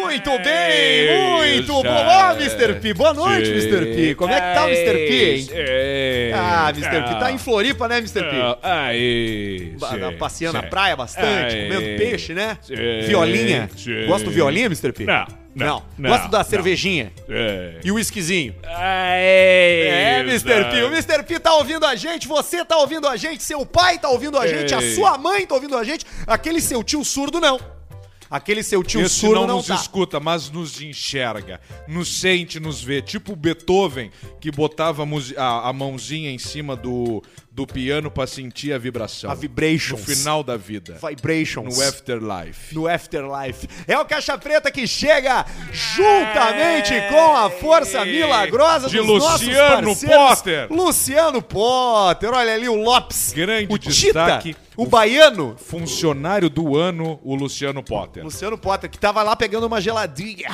Muito bem, muito bom. Ó, Mr. P. Boa noite, Mr. P. Como é que tá o Mr. P, hein? Ah, Mr. P. Tá em Floripa, né, Mr. P? Aí. Ba- sim, Passeando na praia bastante, Aí. comendo peixe, né? Violinha. Gosta do violinha, Mr. P? Não, não, não, Gosta da não. cervejinha É. e o whiskyzinho. Aí. É, Mr. P. O Mr. P tá ouvindo a gente, você tá ouvindo a gente, seu pai tá ouvindo a gente, a sua mãe tá ouvindo a gente, aquele seu tio surdo não. Aquele seu tio Esse surdo não, não, nos tá. escuta, mas nos enxerga, nos sente, nos vê. Tipo o Beethoven, que botava a- a mãozinha em cima do, do piano pra sentir a vibração. A vibrations. No final da vida. Vibrations. No afterlife. no Afterlife. É o Caixa Preta que chega juntamente com a força milagrosa De dos nossos Luciano. Potter. Luciano Potter, olha ali o Lopes. Grande o destaque. Tita, o baiano. Funcionário do ano, o Luciano Potter. Luciano Potter, que tava lá pegando uma geladinha.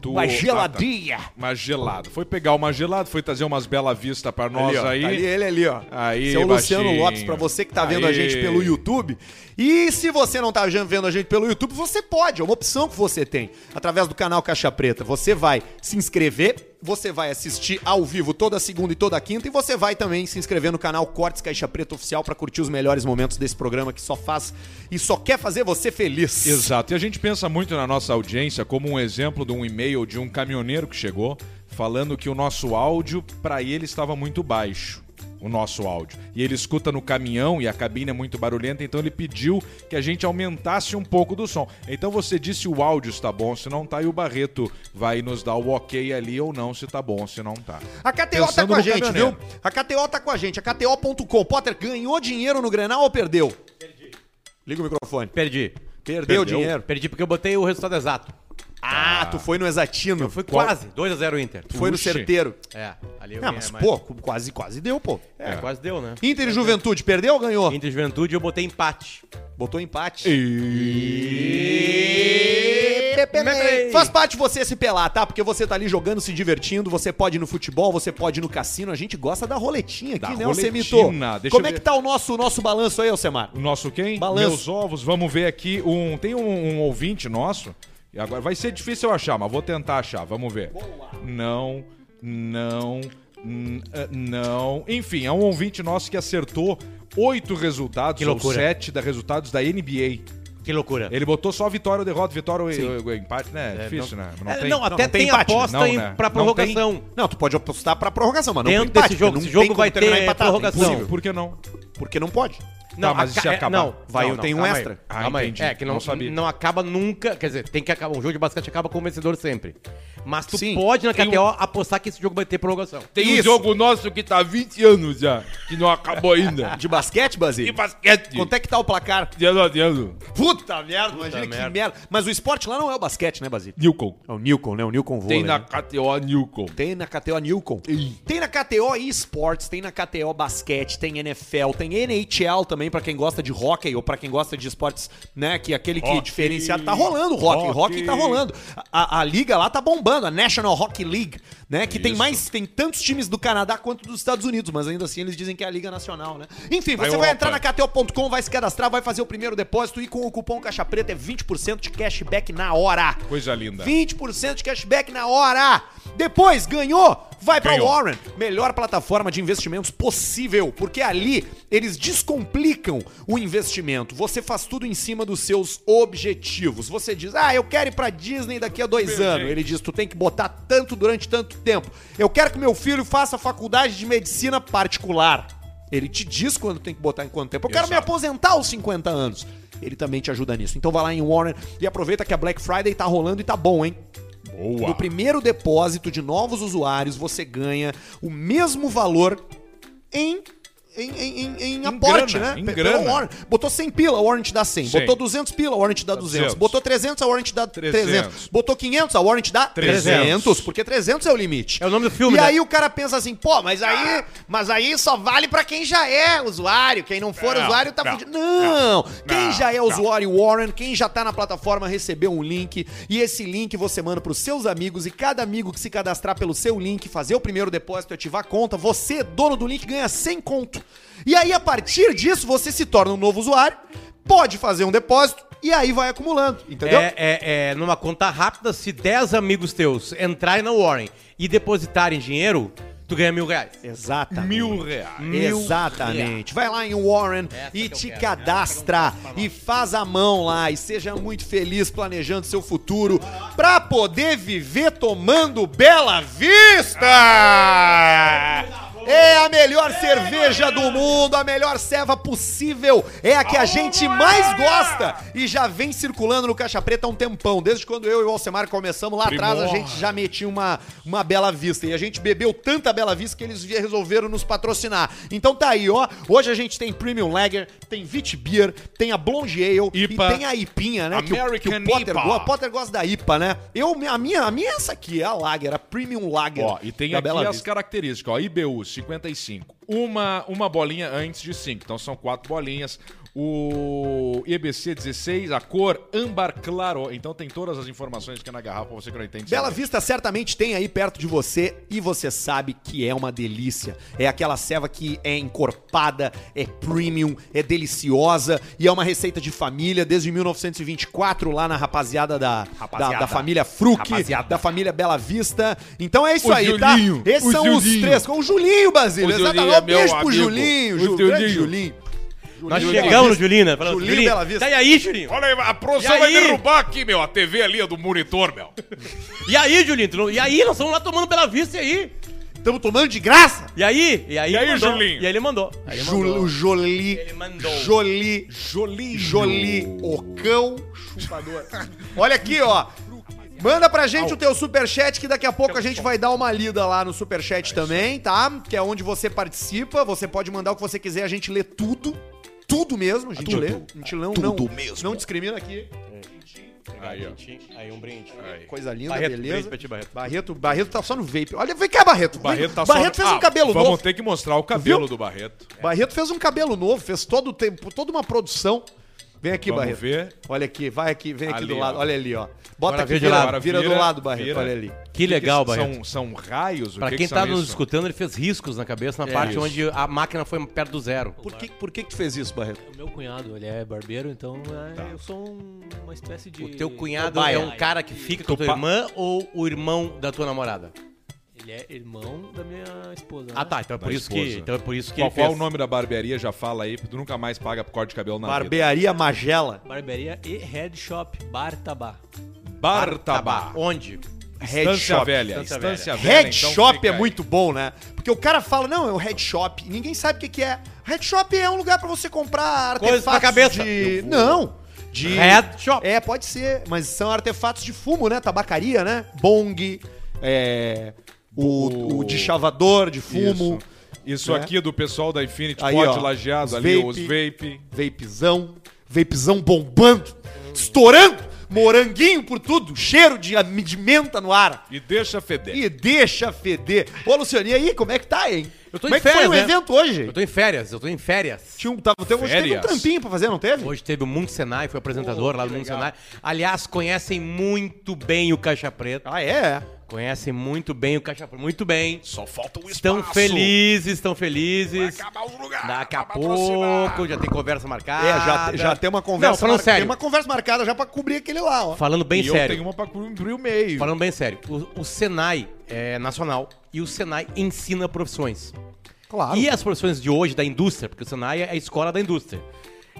Do- Uma Ah, geladinha. Uma gelada. Foi pegar uma gelada, foi trazer umas Bela Vista pra nós Ali, ó, aí. tá ali ele ali, ó. Aí, Seu Luciano baixinho. Lopes, pra você que tá vendo a Aí. gente pelo YouTube. E se você não tá vendo a gente pelo YouTube, você pode, é uma opção que você tem. Através do canal Caixa Preta. Você vai se inscrever, você vai assistir ao vivo toda segunda e toda quinta, e você vai também se inscrever no canal Cortes Caixa Preta Oficial pra curtir os melhores momentos desse programa que só faz e só quer fazer você feliz. Exato. E a gente pensa muito na nossa audiência como um exemplo de um e-mail de um caminhoneiro que chegou falando que o nosso áudio para ele estava muito baixo. O nosso áudio. E ele escuta no caminhão e a cabine é muito barulhenta, então ele pediu que a gente aumentasse um pouco do som. Então você disse o áudio está bom, se não tá, e o Barreto vai nos dar o ok ali ou não, se tá bom, se não tá. A KTO tá Pensando com a gente, caminhoneiro. viu? A KTO tá com a gente, a KTO.com. Potter ganhou dinheiro no Grenal ou perdeu? Perdi. Liga o microfone. Perdi. Perdeu, Perdeu? dinheiro. Perdi porque eu botei o resultado exato. Ah, tu foi no exatino. Foi Qual- quase. 2x0 Inter. Tu foi no Puxa. certeiro. É, ali eu Não, ganhei mas mais. pô, quase, quase deu, pô. É, quase deu, né? Inter e Juventude, perdeu ou ganhou? Inter e Juventude eu botei empate. Botou empate. E... Pepe. Faz parte você se pelar, tá? Porque você tá ali jogando, se divertindo, você pode ir no futebol, você pode ir no cassino. A gente gosta da roletinha aqui, Da né, roletina, Alcemito? deixa Como eu é ver. que tá o nosso, nosso balanço aí, Alcemar? O nosso quem? Balanço. Meus ovos. Vamos ver aqui. Um, tem um, um ouvinte nosso. E agora vai ser difícil eu achar, mas vou tentar achar. Vamos ver. Não, não, eh, não. Enfim, é um ouvinte nosso que acertou oito resultados, Que ou loucura. sete da resultados da NBA. Que loucura. Ele botou só vitória ou derrota, vitória ou ou empate, né? É difícil, não, né? É, tem. não, até não tem tem, empate, aposta não, em, né? pra Não prorrogação. Não, tu pode apostar pra prorrogação, mas não Dentro empate, desse jogo, esse não jogo vai ter empatado, prorrogação. impossível. Por que não? Porque não pode. Tá, mas aca- se é, acabar? Não, Vai, não, não, tem um aí. extra. Ah, Calma aí. entendi. É, que não, Não sabia. não acaba nunca. Quer dizer, tem que acabar. Um jogo de basquete acaba com o vencedor sempre. Mas tu Sim. pode na KTO apostar que esse jogo vai ter prorrogação. Tem Isso. um jogo nosso que tá há 20 anos já, que não acabou ainda. De basquete, Basílio? De basquete. Quanto é que tá o placar? De ano a de ano. Puta merda, imagina que merda. merda. Mas o esporte lá não é o basquete, né, Basílio? Newcom. É o Newcom, né? O Newcom vôlei. Tem na né? KTO Newcom. Tem na KTO Newcom. Tem na KTO eSports, tem na KTO Basquete, tem NFL, tem NHL também pra quem gosta de hockey ou pra quem gosta de esportes, né? Que aquele que Hockey. diferenciado tá rolando o hockey. Hockey. Hockey tá rolando. A, a liga lá tá bombando, a National Hockey League, né? Que tem Isso. mais, tem tantos times do Canadá quanto dos Estados Unidos, mas ainda assim eles dizem que é a liga nacional, né? Enfim, você vai Europa. entrar na KTO.com, vai se cadastrar, vai fazer o primeiro depósito e com o cupom Caixa Preta é 20% de cashback na hora. Coisa linda. 20% de cashback na hora. Depois, ganhou? Vai pra Ganhou. Warren. Melhor plataforma de investimentos possível, porque ali eles descomplicam o investimento. Você faz tudo em cima dos seus objetivos. Você diz, ah, eu quero ir pra Disney daqui a dois anos. Ele diz, tu tem que botar tanto durante tanto tempo. Eu quero que meu filho faça faculdade de medicina particular. Ele te diz quando tem que botar em quanto tempo. Eu quero me Exato. aposentar aos 50 anos. Ele também te ajuda nisso. Então vai lá em Warren e aproveita que a Black Friday tá rolando e tá bom, hein? Boa. No primeiro depósito de novos usuários, você ganha o mesmo valor em. Em, em, em, em aporte, grana, né? em grana. Warren. Botou 100 pila, a Warren te dá 100. 100. Botou 200 pila, a Warren te dá 200. 200. Botou 300, a Warren te dá 300. 300. Botou 500, a Warren te dá 300. 300. porque 300 é o limite. É o nome do filme, E né? aí o cara pensa assim, pô, mas aí, mas aí só vale pra quem já é usuário. Quem não for Não, usuário tá não, fudido. Não! Quem não, já é não. usuário Warren, quem já tá na plataforma recebeu um link e esse link você manda pros seus amigos e cada amigo que se cadastrar pelo seu link, fazer o primeiro depósito e ativar a conta, você, dono do link, ganha 100 conto. E aí a partir disso você se torna um novo usuário, pode fazer um depósito E aí vai acumulando, entendeu? É, é, é, numa conta rápida, se 10 amigos teus entrarem na Warren e depositarem dinheiro, tu ganha mil reais. Exatamente. Mil reais. Exatamente. Vai lá em Warren Essa e te quero. cadastra e faz a mão lá e seja muito feliz planejando seu futuro pra poder viver tomando Bela Vista. É a melhor cerveja do mundo, a melhor ceva possível. É a que a gente mais gosta e já vem circulando no Caixa Preta há um tempão. Desde quando eu e o Alcemar começamos lá atrás, a Primor. gente já metia uma, uma Bela Vista. E a gente bebeu tanta Bela Vista que eles resolveram nos patrocinar. Então tá aí, ó. Hoje a gente tem Premium Lager, tem Vit Beer, tem a Blonde Ale IPA. e tem a IPinha, né? que o- que, American o Potter, IPA. Potter gosta da IPA, né? Eu, a, minha, a minha é essa aqui, é a Lager, a Premium Lager. Ó, e tem aqui Bela as Vista. características, ó, IBU 55. Uma, uma bolinha antes de 5, então são quatro bolinhas. O IBC 16, a cor âmbar claro. Então tem todas as informações aqui na garrafa pra você que não entende. Bela. Vista certamente tem aí perto de você e você sabe que é uma delícia. É aquela ceva que é encorpada, é premium, é deliciosa e é uma receita de família desde 1924 lá na rapaziada da, Rapaziada. da, da família Fruc, Rapaziada. da família Bela Vista. Então é isso O aí, Julinho, tá? Esses o são os Julinho. três. Com o Julinho, Basílio. Julinho Exatamente. é Um beijo pro amigo. Julinho. O Ju, grande Julinho. Julinho. Nós Julinho chegamos Bela no Julinho, né? Falando, Julinho Bela Vista. Tá e aí, Julinho? Olha aí, a E produção aí? vai derrubar aqui, meu, a TV ali, do monitor, meu. E aí, Julinho? Tu não- E aí, nós estamos lá tomando Bela Vista, e aí? Estamos tomando de graça. E aí? E aí, E aí, mandou. Julinho? E aí ele mandou. Aí ele Jul- mandou. o Jolie. Ele mandou. Jolie. Jolinho. Jolie, o cão chupador. Olha aqui, ó. Manda pra gente o teu superchat que daqui a pouco a gente vai dar uma lida lá no superchat também, tá? Que é onde você participa. Você pode mandar o que você quiser, a gente lê tudo. Tudo mesmo, a gente Tudo. lê. A gente não, Tudo não, mesmo. não discrimina aqui. Aí, ó. Aí, um brinde. Aí. Coisa linda, Barreto, beleza. brinde pra ti, Barreto. Barreto, Barreto tá só no vape. Olha, vem cá, Barreto. Barreto tá Barreto só... fez um Ah, cabelo Vamos novo. ter que mostrar o cabelo Viu? do Barreto. Barreto fez um cabelo novo, fez todo o tempo, toda uma produção. Vem aqui, Vamos Barreto. ver. Olha aqui, vai aqui, vem aqui Ali, do lado. ó. Olha ali, ó. Bota aqui, vira de vira, lado. Agora vira do lado, Barreto. vira. Olha ali. Que legal, são, Barreto. São raios? O Pra que quem que tá são nos isso? escutando, ele fez riscos na cabeça, na É parte isso. onde a máquina foi perto do zero. Por que, por que que tu fez isso, Barreto? O meu cunhado, ele é barbeiro, então é, eu sou um- uma espécie de. O teu cunhado é um cara que fica com a tua pa- irmã ou o irmão da tua namorada? Ele é irmão da minha esposa. né? Ah, tá. Então é por Da isso que, então é por isso que Qual, qual fez. o nome da barbearia? Já fala aí, porque tu nunca mais paga por corte de cabelo na vida. Barbearia Magela. Barbearia e Head Shop Bar Tabá. Bartabá. Onde? Head Estância Shop. Velha. Estância Estância Velha. Head então Shop é aí. muito bom, né? Porque o cara fala, não, é o Head Shop. e Ninguém sabe o que, que é. Head Shop é um lugar pra você comprar artefatos pra cabeça. de... Não. De... Head Shop. É, pode ser. Mas são artefatos de fumo, né? Tabacaria, né? Bong, é... O, o deschavador de fumo. Isso, Isso né? aqui é do pessoal da Infinity Aí, Pod ó, lajeado os ali, vape. os vape. Vapezão. Vapezão bombando. Estourando. Moranguinho por tudo. Cheiro de, de menta no ar. E deixa feder. E deixa feder. Ô, Luciano, e aí, como é que tá, hein? Eu tô como em é que foi férias, o né? evento hoje? Eu tô em férias, eu tô em férias. Tinha um, tava, teve, hoje teve um Férias? trampinho pra fazer, não teve? Hoje teve o Mundo Senai, foi apresentador Oh, lá do Mundo legal. Senai. Aliás, conhecem muito bem o Caixa Preta. Ah, é? Conhecem muito bem o Caixa Preta. Muito bem. Só falta o Estão espaço. felizes, estão felizes. Vai acabar os lugares. Daqui a pouco já tem conversa marcada. É, já, já tem uma conversa. Não, falando mar- sério. Tem uma conversa marcada já pra cobrir aquele lá, ó. Falando bem e eu sério. tenho uma pra cumprir o meio. Falando bem sério. O, o Senai é nacional e o Senai ensina profissões. Claro. E as profissões de hoje da indústria, porque o Senai é a escola da indústria,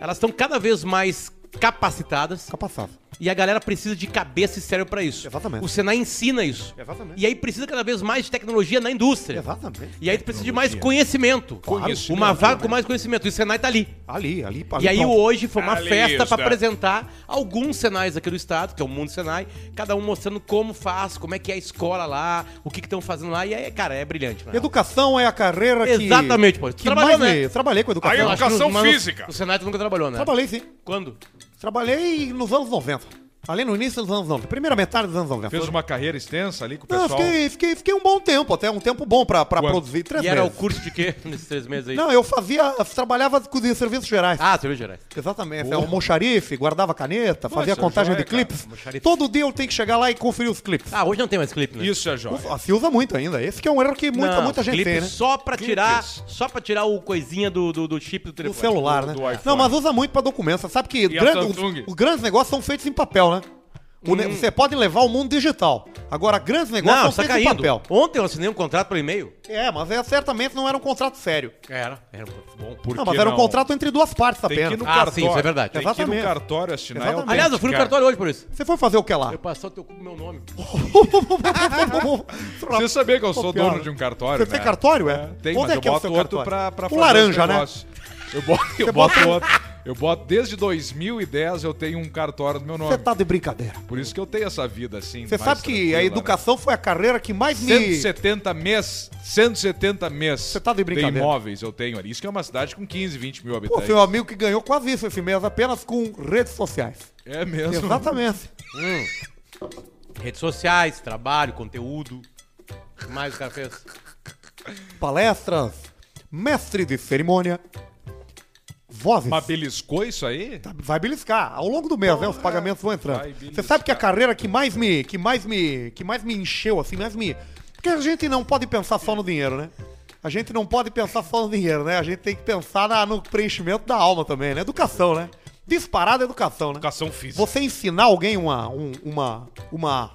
elas estão cada vez mais capacitadas Capacitado. E a galera precisa de cabeça e cérebro pra isso. Exatamente. O Senai ensina isso. Exatamente. E aí precisa cada vez mais de tecnologia na indústria. Exatamente. E aí tu precisa de mais conhecimento. Conhecimento, Uma vaga com mais conhecimento. E o Senai tá ali. Ali, ali. ali E aí pronto. hoje foi uma Ali festa pra apresentar alguns Senais aqui do estado, que é o Mundo Senai, cada um mostrando como faz, como é que é a escola lá, o que estão fazendo lá. E aí, cara, é brilhante. né? Educação é a carreira que... Exatamente, pô. Tu Que trabalhou, mais né? trabalhei com educação. Que Educação no- mas no- física. No Senai tu nunca trabalhou, né? Trabalhei, sim. Quando? Trabalhei nos anos 90. Ali no início dos anos 90. Primeira metade dos anos 90. Fez uma carreira extensa ali com o Não, pessoal. fiquei, fiquei, fiquei um bom tempo, até um tempo bom pra, pra Quanto? produzir. Três E era o meses. curso de quê nesses três meses aí? Não, eu fazia, trabalhava com os serviços gerais. Ah, serviço gerais. Exatamente. É o almoxarife, guardava caneta, fazia isso é contagem joia, de clipes. Todo dia eu tenho que chegar lá e conferir os clipes. Ah, hoje não tem mais clipe, né? Isso é jóia. Ufa, Se usa muito ainda. Esse que é um erro que muita, Não, muita gente clipe tem, né? Só pra tirar, só pra tirar o coisinha do, do, do chip do do telefone. celular, né? do iPhone. Não, mas usa muito pra documento. Você sabe que a grande- Samsung? os, os grandes negócios são feitos em papel, né? Ne- Você pode levar o mundo digital. Agora, grandes negócios Não, são tá feitos em papel. Ontem eu assinei um contrato pelo e-mail. É, mas é, certamente não era um contrato sério. Era. Era bom. Por não, que mas era um contrato entre duas partes Tem que ir apenas. no Ah, cartório. sim, isso é verdade. Tem que ir Exatamente. no cartório assinar e Exatamente. Aliás, eu fui no autenticar. cartório hoje por isso. Você foi fazer o que lá? Eu passei o teu cu com meu nome. Você sabia que eu sou dono de um cartório, Você né? tem cartório, é? Tem, Onde mas é eu que é o boto seu outro cartório? pra, pra O fazer laranja, né? negócios. Eu boto, eu boto outro. Eu boto desde 2010 eu tenho um cartório do meu nome. Você tá de brincadeira. Por isso que eu tenho essa vida assim. Você sabe que a né? educação foi a carreira que mais me... 170 mês, 170 mês Você tá de brincadeira. imóveis eu tenho ali. Isso que é uma cidade com 15, 20 mil Pô, habitantes. seu amigo que ganhou quase isso esse mês apenas com redes sociais. É mesmo. Exatamente. Redes sociais, trabalho, conteúdo. O que mais o cara fez? Palestras, mestre de cerimônia, vozes. Mas beliscou isso aí? Tá, Vai beliscar. Ao longo do mês, né? Os pagamentos vão entrando. Você sabe que a carreira que mais me. que mais me. que mais me encheu, assim, mais me. Porque a gente não pode pensar só no dinheiro, né? A gente não pode pensar só no dinheiro, né? A gente tem que pensar na- no preenchimento da alma também, né? Educação, né? Disparada educação, né? Educação física. Você ensinar alguém uma. um- uma. uma.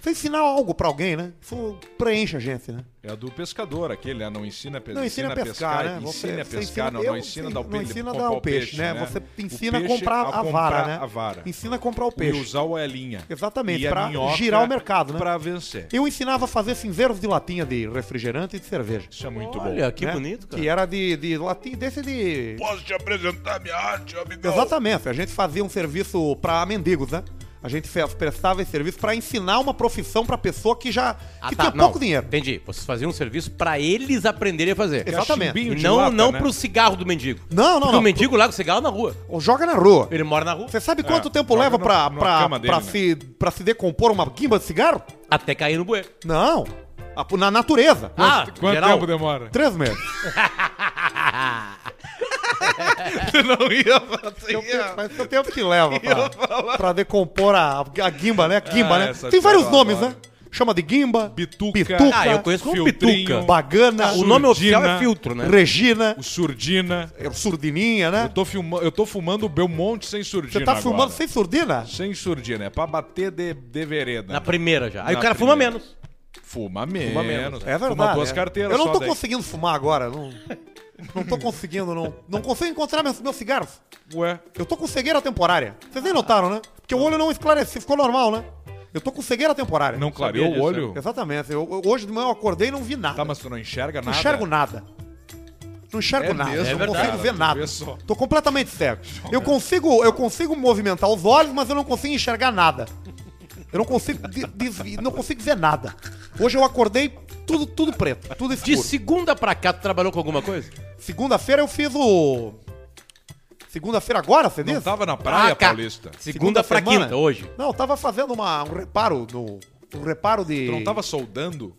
Você ensinar algo pra alguém, né? Isso preenche a gente, né? É a do pescador, aquele, né? Não ensina, pe Não ensina a pescar, né? Ensina a você pescar, não, eu- não ensina a dar o não peixe. ensina a comprar dar o peixe, né? Você ensina a comprar a vara, né? a vara. Ensina a comprar o peixe. E usar o elinha. Exatamente, e a pra minhoca girar o mercado, né? Pra vencer. Eu ensinava a fazer cinzeiros de latinha de refrigerante e de cerveja. Isso é muito Olha, bom. que né? bonito, cara. Que era de, de latinha, desse de... Posso te apresentar minha arte, amigão? Exatamente, a gente fazia um serviço pra mendigos, né? A gente fez, prestava esse serviço pra ensinar uma profissão pra pessoa que já Ah, que tá, tinha não, pouco dinheiro. Entendi. Vocês faziam um serviço pra eles aprenderem a fazer. Exatamente. Cachimbinho E de não, lata, não né? pro cigarro do mendigo. Não, não, Porque não. o mendigo larga o cigarro na rua. Ou Joga na rua. Ele mora na rua. Você sabe quanto É, tempo leva dele, pra, né? se, pra se decompor uma guimba de cigarro? Até cair no bueiro. Não. A- Na natureza. Ah, Quanto geral. tempo demora? Três meses. Você não ia fazer. Eu tenho- Mas o tempo que leva pra, pra decompor a, a guimba, né? Guimba, Ah, né? essa Tem vários eu nomes, né? Chama de guimba, Bituca. Ah, eu conheço como Filtrinho. pituca. bagana, O nome oficial Surdina. é filtro, né? Regina, O surdina. é, surdininha, Eu né? tô, filma... eu tô fumando o Belmonte sem surdina Você tá agora. filmando sem surdina? Sem surdina. É pra bater de, de vereda. Na primeira já. Aí Na o cara fuma primeira. menos. Fuma menos. Fuma menos. É verdade. Fuma duas é. carteiras Eu não tô daí. conseguindo fumar agora. Não, não tô conseguindo, não. Não consigo encontrar meus, meus cigarros. Ué, Eu tô com cegueira temporária. Vocês nem notaram, né? Porque o olho não esclareceu, ficou normal, né? Eu tô com cegueira temporária. não clareou o olho? Exatamente. Eu- eu- hoje de manhã eu acordei e não vi nada. Tá, mas tu não enxerga não nada? enxergo nada. Não enxergo É nada. mesmo, não é verdade. consigo ver Tu nada. vê só. Tô completamente cego. Eu consigo, eu consigo movimentar os olhos, mas eu não consigo enxergar nada. Eu não consigo, de- não consigo ver nada. Hoje eu acordei tudo, tudo preto, tudo De escuro. segunda pra cá, tu trabalhou com alguma coisa? Segunda-feira eu fiz o. Segunda-feira agora, você Não disse? tava na praia, Ah. Paulista? Segunda, pra semana? quinta, hoje. Não, eu tava fazendo uma, um reparo no. Um reparo de. Tu não tava soldando?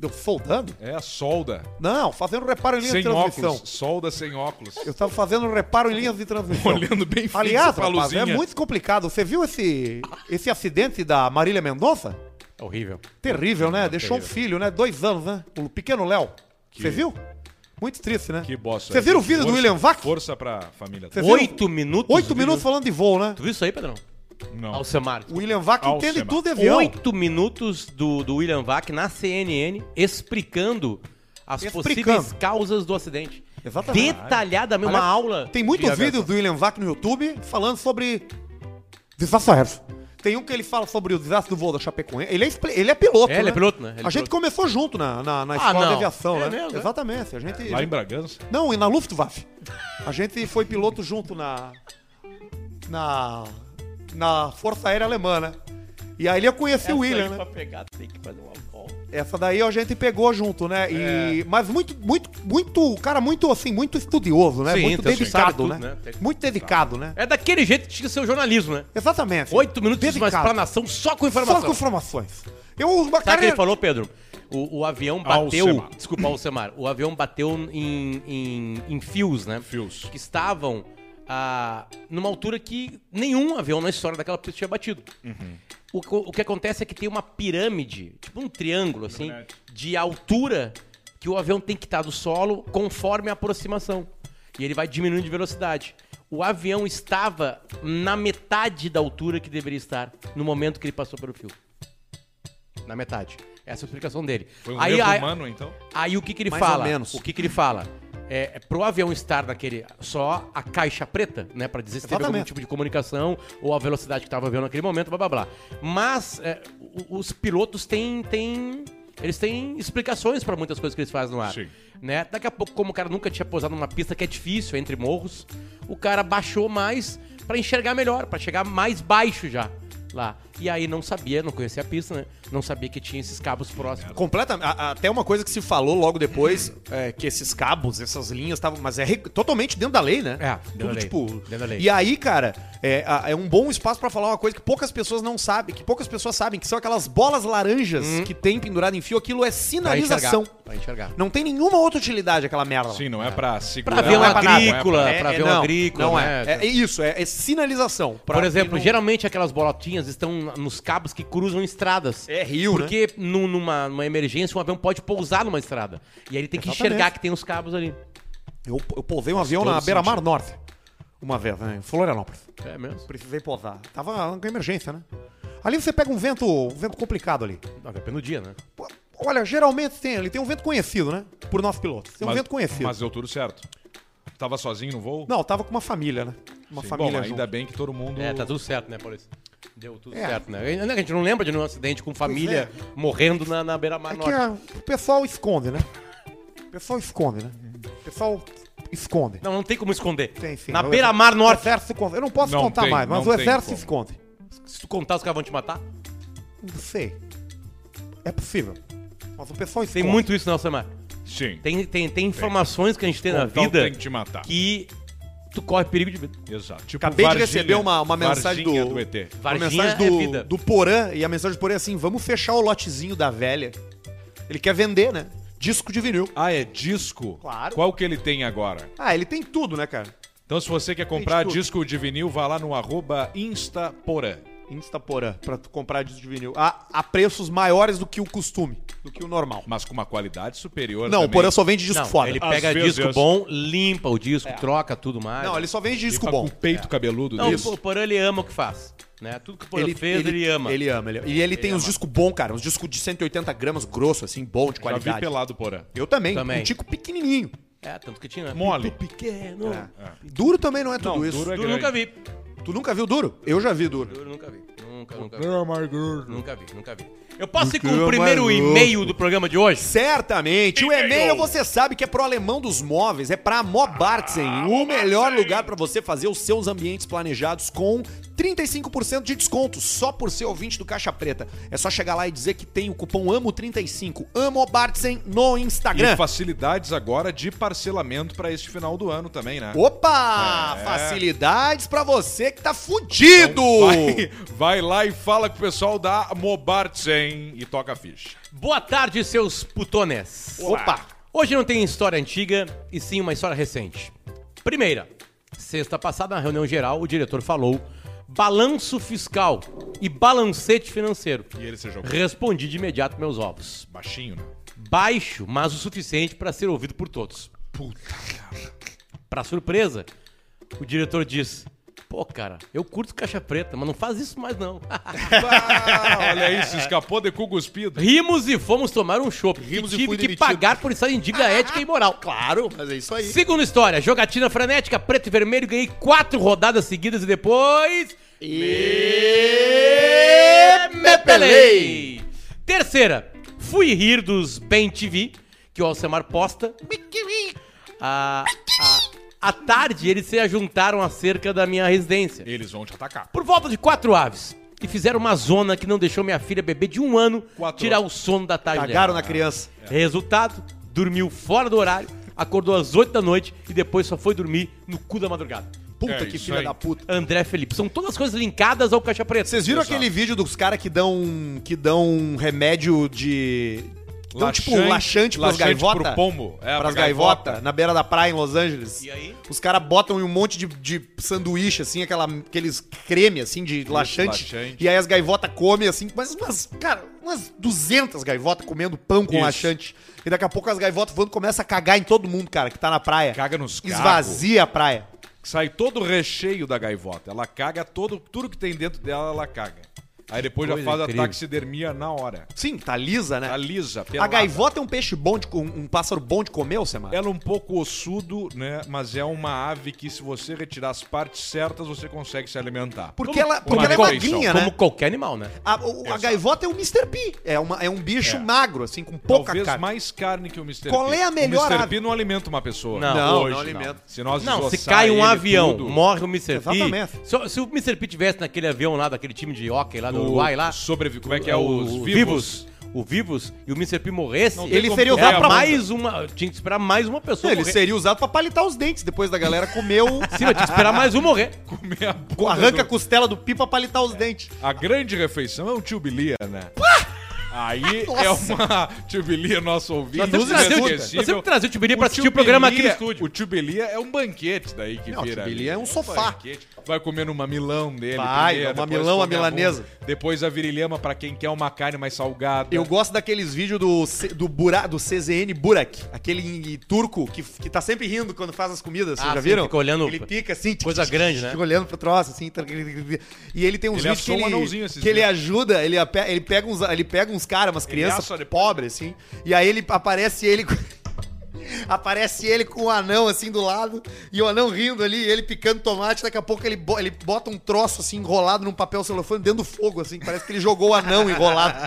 Eu soldando? É, solda. Não, fazendo reparo em linhas Sem de transmissão. óculos. Solda sem óculos. Eu tava fazendo um reparo em linhas de transmissão. Olhando bem fixo Aliás, pra rapaz, é luzinha. muito complicado. Você viu esse, esse acidente da Marília Mendonça? É horrível. Terrível, né? Deixou um terrível. filho, né? Dois anos, né? O pequeno Léo. Você viu? Muito triste, né? Que bosta. Vocês viram o vídeo do Força- William Vac? Força pra família. Oito minutos. Oito minutos falando de voo, né? Tu viu isso aí, Pedrão? Não. Alcemar. O William Vac Alcemar. entende tudo de avião. Oito minutos do, do William Vac na CNN explicando as Explicando. possíveis causas do acidente. Exatamente. Detalhadamente, uma aula. Tem de muitos aviação. vídeos do William Vac no YouTube falando sobre desastres aéreos. Tem um que ele fala sobre o desastre do voo da Chapecoense. Ele é, expli- ele é piloto, É, ele né? é piloto, né? Ele a é gente piloto. começou junto na, na, na Ah, escola de não. aviação, É né? mesmo, é? Exatamente. A gente... Lá em Bragança? Não, e na Luftwaffe. A gente foi piloto junto na. Na. Na Força Aérea Alemã, né? E aí eu conheci o William, né? Pra pegar, tem que fazer uma volta. Essa daí a gente pegou junto, né? É. E, Mas muito, muito, muito, cara, muito assim, muito estudioso, né? Sim, muito então, dedicado, sabe tudo, né? né? Muito dedicado, né? É daquele jeito que tinha que ser o jornalismo, né? Exatamente. Oito minutos de uma Dedicado. explanação só com informação. Só com informações. Eu, uma Sabe o que carreira... ele falou, Pedro? O, o avião bateu. Alcemar. Desculpa, Alcemar. O avião bateu em, em, em fios, né? Fios. Que estavam ah, numa altura que nenhum avião na história daquela pista tinha batido. O, co- o que acontece é que tem uma pirâmide, tipo um triângulo, assim, de altura que o avião tem que estar do solo conforme a aproximação. E ele vai diminuindo de velocidade. O avião estava na metade da altura que deveria estar no momento que ele passou pelo fio. Na metade. Essa é a explicação dele. Foi um aí, erro aí, humano, então? aí o que, que ele Mais ou fala? menos. O que, que ele fala? É, é pro avião estar naquele. Só a caixa preta, né? Pra dizer se teve algum tipo de comunicação ou a velocidade que tava o avião naquele momento, blá blá blá. Mas é, os pilotos têm. têm eles têm explicações pra muitas coisas que eles fazem no ar. Sim. Né? Daqui a pouco, como o cara nunca tinha pousado numa pista que é difícil, entre morros, o cara baixou mais pra enxergar melhor, pra chegar mais baixo já lá. E aí não sabia, não conhecia a pista, né? Não sabia que tinha esses cabos próximos. Completamente. Até uma coisa que se falou logo depois, é, que esses cabos, essas linhas estavam. Mas é re- totalmente dentro da lei, né? É, dentro da lei. tipo. Dentro da lei. E aí, cara, é, é um bom espaço pra falar uma coisa que poucas pessoas não sabem, que poucas pessoas sabem, que são aquelas bolas laranjas que tem pendurado em fio, aquilo é Pra sinalização. enxergar. Pra enxergar. Não tem nenhuma outra utilidade aquela merda. Sim, não é pra segurar. Pra avião não é pra agrícola, não é pra avião agrícola, Não né? é. É isso, é, é sinalização. Pra Por exemplo, não- geralmente aquelas bolotinhas estão nos cabos que cruzam estradas. É rio, né? Porque nu- numa, numa emergência um avião pode pousar numa estrada. E aí ele tem que Exatamente. enxergar que tem os cabos ali. Eu, eu pousei um avião todo na beira-mar norte. Uma vez, né? Em Florianópolis. É mesmo? Precisei pousar. Tava com emergência, né? Ali você pega um vento, um vento complicado ali. Não, depende do dia, né? Pô, Olha, geralmente tem ali, tem um vento conhecido, né? Por nós pilotos. Tem um Mas- vento conhecido. Mas deu tudo certo. Tava sozinho no voo? Não, tava com uma família, né? Uma Sim. família Bom, ainda junto. bem que todo mundo... É, tá tudo certo, né, Polícia? Deu tudo É. certo, né? A gente não lembra de nenhum acidente com família morrendo na, na beira-mar É que norte. a- o pessoal esconde, né? O pessoal esconde, né? O pessoal esconde. Não, não tem como esconder. Tem, sim. na beira-mar exército- norte. O exército esconde. Eu não posso Não contar tem, mais, mas o tem exército como. esconde. Se tu contar, os caras vão te matar? Não sei. É possível. Mas o pessoal Tem esconde. muito isso, não, Samar. Sim. Tem, tem, tem informações que a gente tem na Contar vida tem que te matar. que tu corre perigo de vida. Exato. Tipo Acabei de Varginha. receber uma- uma mensagem Varginha do- ET. Uma Varginha mensagem é do, vida. do Porã, e a mensagem do Porã é assim: vamos fechar o lotezinho da velha. Ele quer vender, né? Disco de vinil. Ah, é disco? Claro. Qual que ele tem agora? Ah, ele tem tudo, né, cara? Então, se você quer comprar tudo. disco de vinil, vá lá no arroba Instaporã. Instaporã, pra tu comprar disco de vinil. A, a preços maiores do que o costume, do que o normal. Mas com uma qualidade superior Não, o também. Porã só vende disco Não, foda. ele Às pega vezes- disco bom, limpa o disco, troca tudo mais. Não, ele só vende disco tá bom. com o peito cabeludo Não, desse. o Porã ele ama o que faz. Né? Tudo que o Porã fez, ele, ama. Ele ama. Ele, e ele, tem uns discos bons, cara. Uns discos de 180 gramas grosso, assim, bom, de Já vi qualidade. pelado Porã. Eu também. Também. Um tico pequenininho. É, tanto que tinha. Mole. Pequeno. É. Duro também não é tudo Não, isso. duro é Tu grande. nunca vi. Tu nunca viu duro? Eu já vi duro. Eu nunca vi. Nunca, nunca. É. Nunca vi, nunca vi. Eu posso ir com o primeiro mais e-mail do programa de hoje? Certamente. O e-mail você sabe que é pro alemão dos móveis, é pra Mobartzen, o melhor lugar pra você fazer os seus ambientes planejados com 35% de desconto, só por ser ouvinte do Caixa Preta. É só chegar lá e dizer que tem o cupom AMO35, AMOBARTZEN no E Instagram. facilidades agora de parcelamento pra este final do ano também, né? Opa! É. Facilidades pra você que tá fudido! Vai, vai lá e fala com o pessoal da Mobartzen e toca a ficha. Boa tarde, seus putones. Opa! Hoje não tem história antiga, e sim uma história recente. Primeira, sexta passada, na reunião geral, o diretor falou balanço fiscal e balancete financeiro. E ele se jogou Respondi de imediato meus ovos. baixinho, né? Baixo, mas o suficiente para ser ouvido por todos. Puta, cara. Pra surpresa, o diretor disse: Pô, cara, eu curto caixa preta, mas não faz isso mais não. Ah, olha se escapou de cu cuspido. Rimos e fomos tomar um chopp. Rimos e tive fui que demitido. pagar por estar em dívida ética e moral. Claro, mas é isso aí. Segunda história, jogatina frenética, preto e vermelho, ganhei quatro rodadas seguidas e depois... E... Me pelei! Terceira, fui rir dos Bem TV, que o Alcemar posta. A, a, à tarde eles se ajuntaram acerca da minha residência. Eles vão te atacar. Por volta de quatro aves. E fizeram uma zona que não deixou minha filha bebê de um ano Quatro tirar o sono da tarde Cagaram dela. na criança. Resultado, dormiu fora do horário, acordou às 8 da noite e depois só foi dormir no cu da madrugada. Puta É que isso filha aí. da puta. André Felipe. São todas coisas linkadas ao Caixa Preta. Vocês viram Exato. aquele vídeo dos caras que dão que dão um remédio de Então, tipo, laxante pras gaivota? pro pombo. É, pras pra gaivotas, na beira da praia em Los Angeles. E aí? Os caras botam em um monte de, de sanduíche, assim, aquela, aqueles creme, assim, de laxante, laxante. E aí as gaivotas comem, assim, mas umas, cara, umas 200 gaivotas comendo pão com Isso. laxante. E daqui a pouco as gaivotas voando começam a cagar em todo mundo, cara, que tá na praia. Caga nos carros. Esvazia a praia. Sai todo o recheio da gaivota. Ela caga todo, tudo que tem dentro dela, ela caga. Aí depois já Coisa faz incrível. a taxidermia na hora. Sim, tá lisa, né? Tá lisa, A pelada. gaivota é um peixe bom, de, um, um pássaro bom de comer, Semar? Ela é um pouco ossudo, né? Mas é uma ave que se você retirar as partes certas, você consegue se alimentar. Porque ela, porque ela é magrinha, Como né? qualquer animal, né? A, o- a gaivota é um Mr. P. É, uma, é um bicho É. magro, assim, com pouca Talvez carne. mais carne que o Mr. Qual P. é a melhor O Mr. ave? P não alimenta uma pessoa. Não. Não, Hoje, não alimenta. Se nós Não, se cai um avião, tudo, morre o Mr. Exatamente. P. Se, se o Mr. P tivesse naquele avião lá, daquele time de hockey lá do o- Uruguai lá. Sobrevi... Como é que é? o- Os o vivos. O Vivos e o Mr. P morresse, Ele seria usado a pra mão. mais uma. Tinha que esperar mais uma pessoa. Ele morrer. seria usado pra palitar os dentes depois da galera comer o. Sim, mas tinha que esperar mais um morrer. Comer a bunda Arranca a do- costela do pipa pra palitar os dentes. A grande refeição é um tio Bilia, né? Aí é uma. Tio Bilia, nosso ouvinte. Nós temos que trazer o- o Bilia pra assistir o programa aqui no estúdio. O tio Bilia é um banquete daí que Não, o vira. tio Bilia é um sofá. banquete. Vai comer no mamilão dele. Vai, primeiro, depois mamilão, a milanesa. bunda, Depois a virilhama pra quem quer uma carne mais salgada. Eu gosto daqueles vídeos do, C- do, Bura, do CZN Burak, aquele turco que, que tá sempre rindo quando faz as comidas. Vocês Ah, já sim, viram? fica olhando- Ele pica assim. Coisa grande, né? Fica olhando pro troço, assim. tá- E ele tem uns Ele vídeos que um ele, que ele ajuda, ele, ele pega uns, ele pega uns caras, umas crianças pobres, assim. E aí ele aparece ele. Aparece ele com o anão assim do lado e o anão rindo ali, ele picando tomate. Daqui a pouco ele, bo- ele bota um troço assim enrolado num papel celofane dentro do fogo, assim. Parece que ele jogou o anão enrolado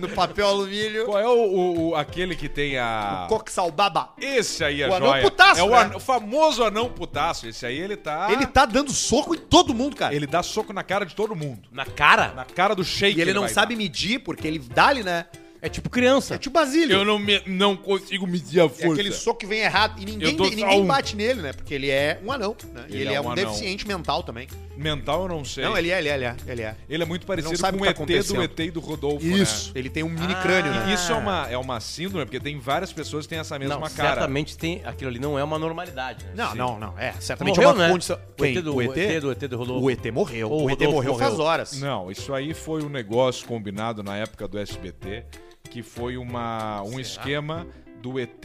no papel alumínio. Qual é o, o- o- aquele que tem a. Coxalbaba. Esse aí é O anão joia. putaço, É o, né? an- o famoso anão putaço. Esse aí ele tá. Ele tá dando soco em todo mundo, cara. Ele dá soco na cara de todo mundo. Na cara? Na cara do shake. E ele não vai sabe medir, porque ele dá-lhe, né? É tipo criança. É tipo Basílio. Eu não, me- não consigo medir a É força. aquele soco que vem errado. E ninguém, ninguém bate nele, né? Porque ele é um anão. Né? E Ele ele é é, um um anão. deficiente mental também. Mental eu não sei. Não, ele é, ele é, ele é. Ele é. Ele é muito parecido com o o que tá ET do. ET e do Rodolfo, Isso. né? Ele tem um mini Ah. crânio, né? E isso é uma, é uma síndrome, porque tem várias pessoas que têm essa mesma Não, cara. certamente tem. Aquilo ali não é uma normalidade. Né? Não, Sim. não, não. É, certamente Morreu, é uma né? condição. O ET do- o ET do- ET do Rodolfo. O ET morreu. O, o ET morreu faz horas. Não, isso aí foi um negócio combinado na época do SBT, que foi uma, um esquema do ET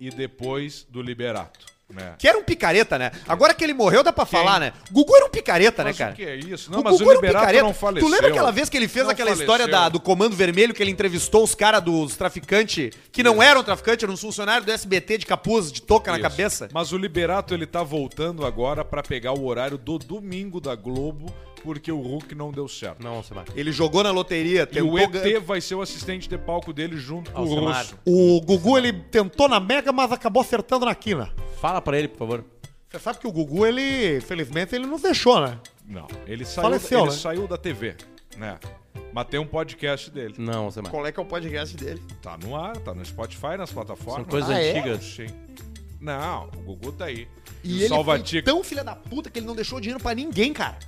e depois do Liberato. Né? Que era um picareta, né? Agora que ele morreu, dá pra falar, né? Gugu era um picareta, Mas né, cara? o que é isso? Não, O mas Gugu o era um Liberato picareta. não faleceu. Tu lembra aquela vez que ele fez Não aquela faleceu. história da- do Comando Vermelho, que ele entrevistou os caras dos traficantes, que não eram traficantes, eram uns funcionários do SBT de capuz, de touca na Isso. cabeça? Mas o Liberato ele tá voltando agora pra pegar o horário do domingo da Globo, porque o Hulk não deu certo. Não, Alcemar. Ele jogou na loteria, E o. ET gan- vai ser o assistente de palco dele junto com o Alcemar. Russo. O Gugu, ele tentou na Mega, mas acabou acertando na quina. Fala pra ele, por favor. Você sabe que o Gugu, ele, felizmente, ele não deixou, né? Não, ele saiu, Faleceu, ele né? saiu da TV, né? Mas tem um podcast dele. Não, Alcemar. Qual é que é o podcast dele? Tá no ar, tá no Spotify, nas plataformas. São coisas Ah, é? antigas. Sim. Não, o Gugu tá aí. E o ele foi Salvatica. tão filha da puta que ele não deixou dinheiro pra ninguém, cara.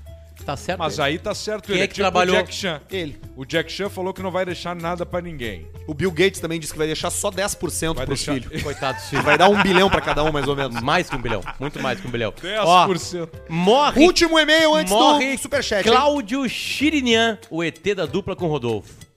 Tá certo. Mas ele. aí tá certo Quem ele. é que tipo trabalhou? O Jack Chan. Ele. O Jack Chan falou que não vai deixar nada pra ninguém. O Bill Gates também disse que vai deixar só 10% Vai pros deixar- filhos. Coitado dos filhos. Vai dar um bilhão pra cada um, mais ou menos. Mais que um bilhão. Muito mais que um bilhão. 10%. Ó, morre. Último e-mail antes morre do superchat. Cláudio Chirinian, o ET da dupla com Rodolfo.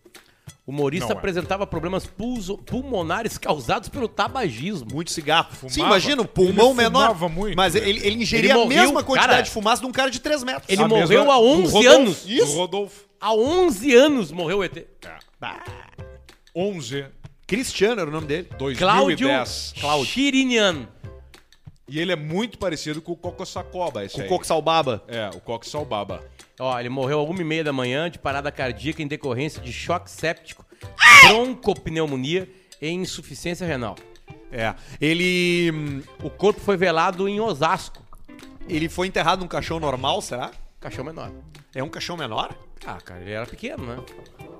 O humorista Não é. apresentava problemas pulso- pulmonares causados pelo tabagismo. Muito cigarro. Fumava. Sim, imagina, o pulmão Ele menor. muito, mas ele, ele ingeria Ele a morreu, mesma quantidade cara. de fumaça de um cara de 3 metros. Ele A morreu mesma- há do 11 Rodolfo. anos. Do Rodolfo. Há 11 anos morreu o ET. Bah. 11, Cristiano era o nome dele. Cláudio 2010. Chirinian. E ele é muito parecido com o Coco Sacoba, esse Com aí. Coco Salbaba. É, o Coco Salbaba. Ó, ele morreu às 1 e meia da manhã de parada cardíaca em decorrência de choque séptico, broncopneumonia e insuficiência renal. É. Ele. hum, O corpo foi velado em Osasco. Ele foi enterrado num caixão normal, será? Caixão menor. É um caixão menor? Ah, cara, ele era pequeno, né?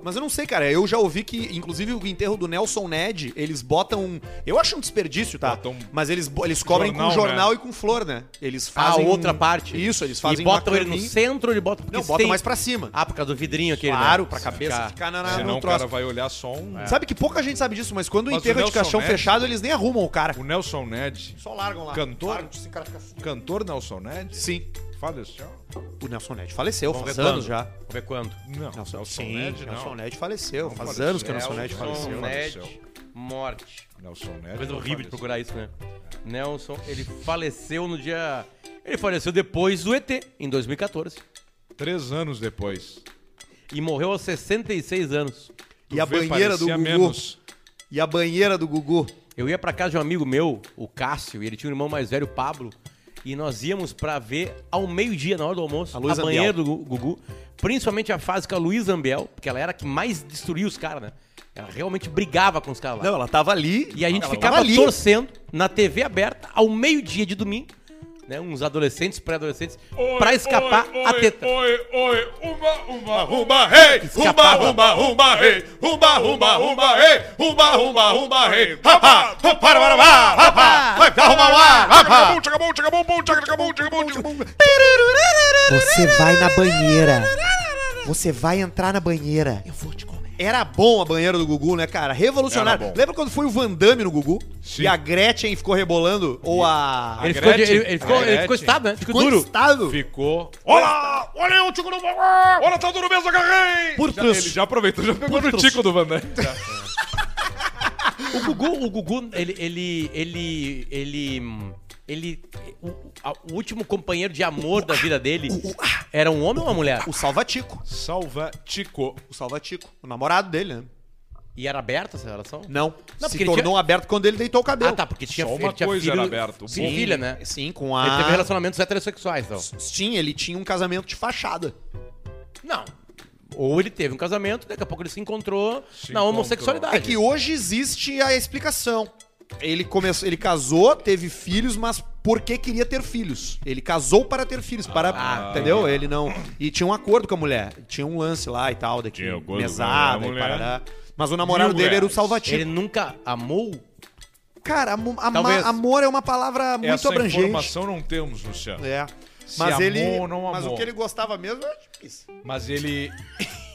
Mas eu não sei, cara. Eu já ouvi que, inclusive, o enterro do Nelson Ned, eles botam. Eu acho um desperdício, tá? Botam Mas eles, eles cobrem jornal, com jornal né? e com flor, né? Eles A fazem. outra um- parte. Isso, eles E fazem botam uma ele no centro ou ele bota porque Não, botam tem- mais pra cima. Ah, por causa do vidrinho aquele, Claro, né? pra cabeça Ficar- ficar na, na, Senão no o troço. cara vai olhar só um. Sabe que pouca gente sabe disso, mas quando o Mas enterro o é de caixão Ned- fechado, eles nem arrumam o cara. O Nelson Ned. Só largam lá. Cantor? Largam, assim, cara fica assim. Cantor Nelson Ned? Sim. Faleceu? O Nelson Ned faleceu, Vamos faz ver anos quando. já. Vamos ver quando. Não, Nelson, Nelson sim, Ned não. Nelson Ned faleceu. Não faz faleceu. anos que o Nelson Ned faleceu. Ned. Ned, morte. Nelson Ned. Coisa horrível de procurar isso, né? Nelson, ele faleceu no dia... Ele faleceu depois do ET, em 2014. Três anos depois. E morreu aos 66 anos. E a Tu vê, banheira do parecia Gugu. menos. E a banheira do Gugu. Eu ia pra casa de um amigo meu, o Cássio, e ele tinha um irmão mais velho, o Pablo, e nós íamos pra ver ao meio-dia, na hora do almoço, A a, banheira do Gu- Gugu, principalmente a fase com a Luísa Ambiel, porque ela era a que mais destruía os caras, né? Ela realmente brigava com os caras lá. Não, ela tava ali. E a gente ficava torcendo na TV aberta ao meio-dia de domingo, né? Uns adolescentes, pré-adolescentes, pra escapar a teta. Oi, oi, uma, uma, uma, rei, Escapava. uma, uma, rei, uma, uma, uma, rei, uma, uma, uma, rei, rapá, Para, para, para, rapá. Vai arrumar o ar, rapá. Chegabum, chegabum, chegabum, chegabum, chegabum, chegabum. Você vai na banheira. Você vai entrar na banheira. Eu vou te. Era bom a banheira do Gugu, né, cara? Revolucionário. Lembra quando foi o Van Damme no Gugu? Sim. E a Gretchen ficou rebolando? Ou a... Ele ficou, de- ele, ele ficou, A ele ficou estado, né? Ficou Ficou duro. estado? Ficou. Olá! Olha aí o Tico do Olha, tá duro mesmo, agarrei! Por Já-. Ele já aproveitou, já pegou Por no. Tico do Van Damme. O Gugu, o Gugu, ele, ele, ele, ele, ele, o, o último companheiro de amor da vida dele era um homem ou uma mulher? O Salvatico. Salva Tico. O Salvatico. O namorado dele, né? E era aberta essa relação? Não. Não, Se tornou tinha- aberto quando ele deitou o cabelo. Ah, tá, porque tinha, Só uma tinha coisa filho, era aberto, bom. filha, né? Sim, com a... Ele teve relacionamentos heterossexuais, então. Sim, ele tinha um casamento de fachada. Não. Ou ele teve um casamento, daqui a pouco ele se encontrou Se na encontrou. homossexualidade. É que hoje existe a explicação. Ele começou, ele casou, teve filhos, mas porque queria ter filhos. Ele casou para ter filhos, para, Ah. entendeu? Ele não e tinha um acordo com a mulher, tinha um lance lá e tal, daqui acordo mesada e parará. Mas o namorado Mil dele era o. Salvativo. Ele nunca amou? Cara, ama- Talvez. amor é uma palavra muito Essa abrangente. informação não temos, Luciano. É. Se Mas amou ele, ou não mas o que ele gostava mesmo é isso. Mas ele.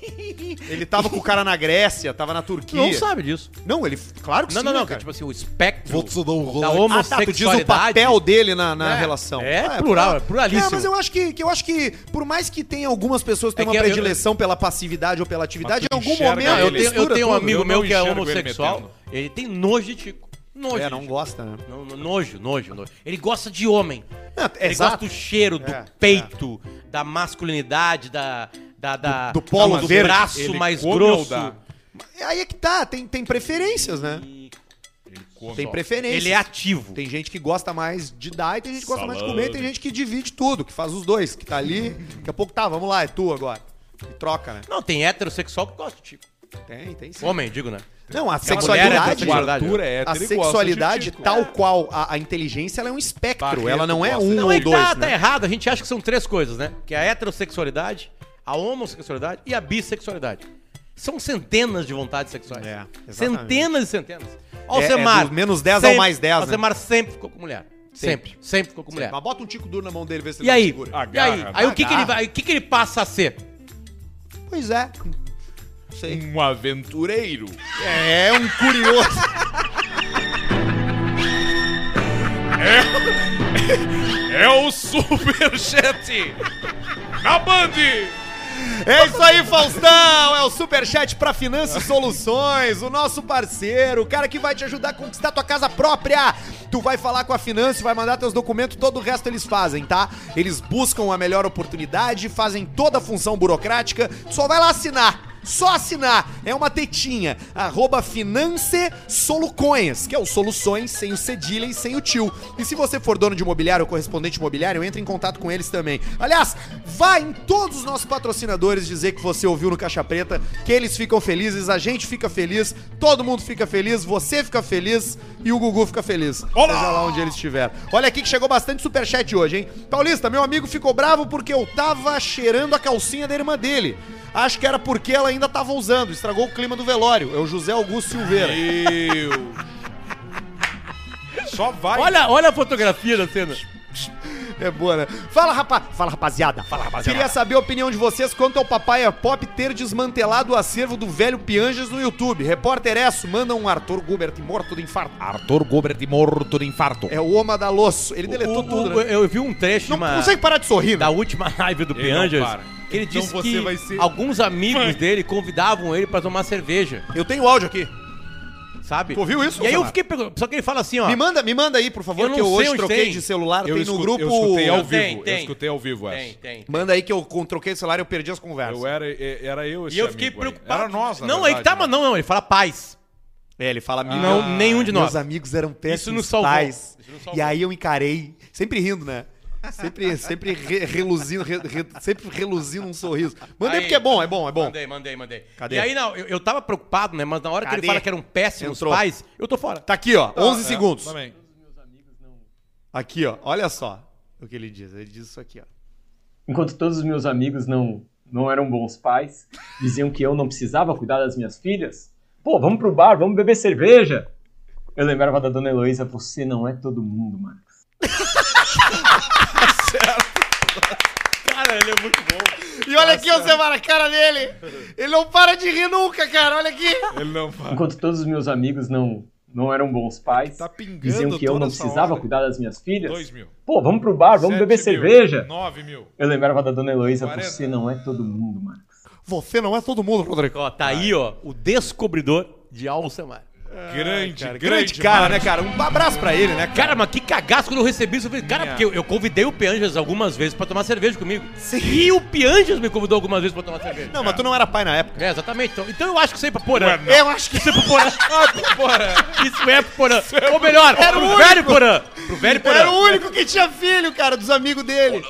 Ele tava com o cara na Grécia, tava na Turquia. Não sabe disso. Não, ele, claro que Não, sim, não, não, que, cara. tipo assim, o espectro da Ah, tá, tu diz o papel dele na, na É, relação. é plural, é pluralíssimo. É, mas eu acho que, que eu acho que, por mais que tenha algumas pessoas que É tenham que uma eu- predileção pela passividade ou pela atividade, em algum momento Não, eu ele tenho, eu tenho um amigo Eu meu não que é ele homossexual, metendo. ele tem nojo de Tico. Nojo. É, não gosta, né? Não, não, nojo, nojo, nojo. Ele gosta de homem. Não, Ele exato. gosta do cheiro, do É, peito, da masculinidade, da, da, da- Do- do polo do braço Ele mais grosso. Aí é que tá, tem, tem preferências, né? Tem preferências. Ele é ativo. Tem gente que gosta mais de dar e tem gente que gosta mais de comer, e tem gente que divide tudo, que faz os dois, que tá ali, daqui a pouco tá, vamos lá, é tu agora. E troca, né? Não, tem heterossexual que gosta de Tico. Tem, tem sim. Homem, digo, né? Não, a é sexualidade. Arthur é a gosta de sexualidade Tico. tal qual a, a inteligência, ela é um espectro, Barreto ela não é um Não, ou aí dois, tá, né? tá errado. A gente acha que são três coisas, né? Que é a heterossexualidade, a homossexualidade e a bissexualidade. São centenas de vontades sexuais. É, centenas e centenas. É- Alcemar. é do menos 10 ao sempre- mais 10, né? Alcemar sempre ficou com mulher. Sempre. Sempre, ficou com mulher. Mas bota um tico duro na mão dele, vê se ele E não aí? segura. E aí? Agarra, Aí o que, que ele agarra. vai, o que, que ele passa a ser? Pois é. Sei. Um aventureiro. É um curioso. É o Superchat! Na Band! É isso aí, Faustão! É o Superchat pra Finanças Soluções, o nosso parceiro, o cara que vai te ajudar a conquistar tua casa própria. Tu vai falar com a Finança, vai mandar teus documentos, todo o resto eles fazem, tá? Eles buscam a melhor oportunidade, fazem toda a função burocrática, só vai lá assinar. Só assinar, é uma tetinha, arroba Finance Soluções, que é o Soluções sem o cedilha e sem o tio. E se você for dono de imobiliário ou correspondente imobiliário, entre em contato com eles também. Aliás, Vá em todos os nossos patrocinadores dizer que você ouviu no Caixa Preta, que eles ficam felizes, a gente fica feliz, todo mundo fica feliz, você fica feliz e o Gugu fica feliz. Olá! Seja lá onde ele estiver. Olha aqui que chegou bastante superchat hoje, hein? Paulista, meu amigo ficou bravo porque eu tava cheirando a calcinha da irmã dele. Acho que era porque ela ainda tava usando, estragou o clima do velório. É o José Augusto Silveira. Meu. Só vai. Olha, olha a fotografia da cena. É boa, né? Fala, rapaz. Fala, rapaziada. Fala, rapaziada. Queria saber a opinião de vocês quanto ao Papaya Pop ter desmantelado o acervo do velho Pianjas no YouTube. Repórter Esso manda um Arthur Gubert morto de infarto. Arthur Gobert morto de infarto. É o Oma da Losso. Ele deletou O- tudo, o- né? Eu vi um trecho Não de uma, consegue parar de sorrir, né? da última live do Ele não Pianjas. para. Que Ele Então disse você que vai ser- alguns amigos dele convidavam ele pra tomar cerveja, Eu tenho o áudio aqui. sabe? Tu ouviu isso, E aí eu fiquei perguntando. Só que ele fala assim, ó. Me manda, me manda aí, por favor, Eu não que eu sei hoje onde troquei tem. de celular. Eu, tem escu- no grupo. eu escutei ao Tem, vivo. tem. Eu escutei ao vivo essa. Tem, tem. Manda aí que eu con- troquei de celular e eu perdi as conversas. Eu era, era eu esse E eu fiquei amigo aí. preocupado. Era nós, na Não, aí que tá, verdade, mas né? não, não. Ele fala paz. É, ele fala amigo. Não, nenhum de nós. Meus amigos eram péssimos nos salvou. pais. Isso nos salvou. E aí eu encarei, sempre rindo, né? Sempre, sempre re- reluzindo, re- re- sempre reluzindo um sorriso. Mandei Aí. porque é bom, é bom, é bom. Mandei, mandei, mandei. Cadê? E aí, não, eu, eu tava preocupado, né? Mas na hora que Cadê? ele fala que eram péssimos Entrou. pais, eu tô fora. Tá aqui, ó, 11 É, segundos. Também. Aqui, ó, olha só o que ele diz. Ele diz isso aqui, ó. Enquanto todos os meus amigos não, não eram bons pais, diziam que eu não precisava cuidar das minhas filhas. Pô, vamos pro bar, vamos beber cerveja. Eu lembrava da dona Heloísa, você não é todo mundo, Marcos. Cara, ele é muito bom. E olha aqui, você para a cara dele. Ele não para de rir nunca, cara. Olha aqui. Ele não fala. Enquanto todos os meus amigos não, não eram bons pais, Tá diziam que eu não precisava hora. cuidar das minhas filhas. Dois mil. Pô, vamos pro bar, vamos Sete beber mil. cerveja. Nove mil. Eu lembrava da dona Heloísa, 40. você não é todo mundo, Marcos. Você não é todo mundo, Rodrigo. Ó, tá aí, ó, o descobridor de Alcemar. Grande, Cara, grande, grande cara, né, cara? Um abraço pra ele, né, cara? Cara, mas que cagaço quando eu recebi isso. Eu falei, cara, Minha. porque eu, eu convidei o Pianjas algumas vezes pra tomar cerveja comigo. Sim. E o Pianjas me convidou algumas vezes pra tomar cerveja. Não, mas tu não era pai na época. É, exatamente. Então, então eu acho que isso é pra Porã. Eu acho que Isso é pro Porã. Bora. Isso é pro Porã. Ou melhor, Era pro o único. velho Porã. Pro velho Porã. Era o único que tinha filho, cara, dos amigos dele.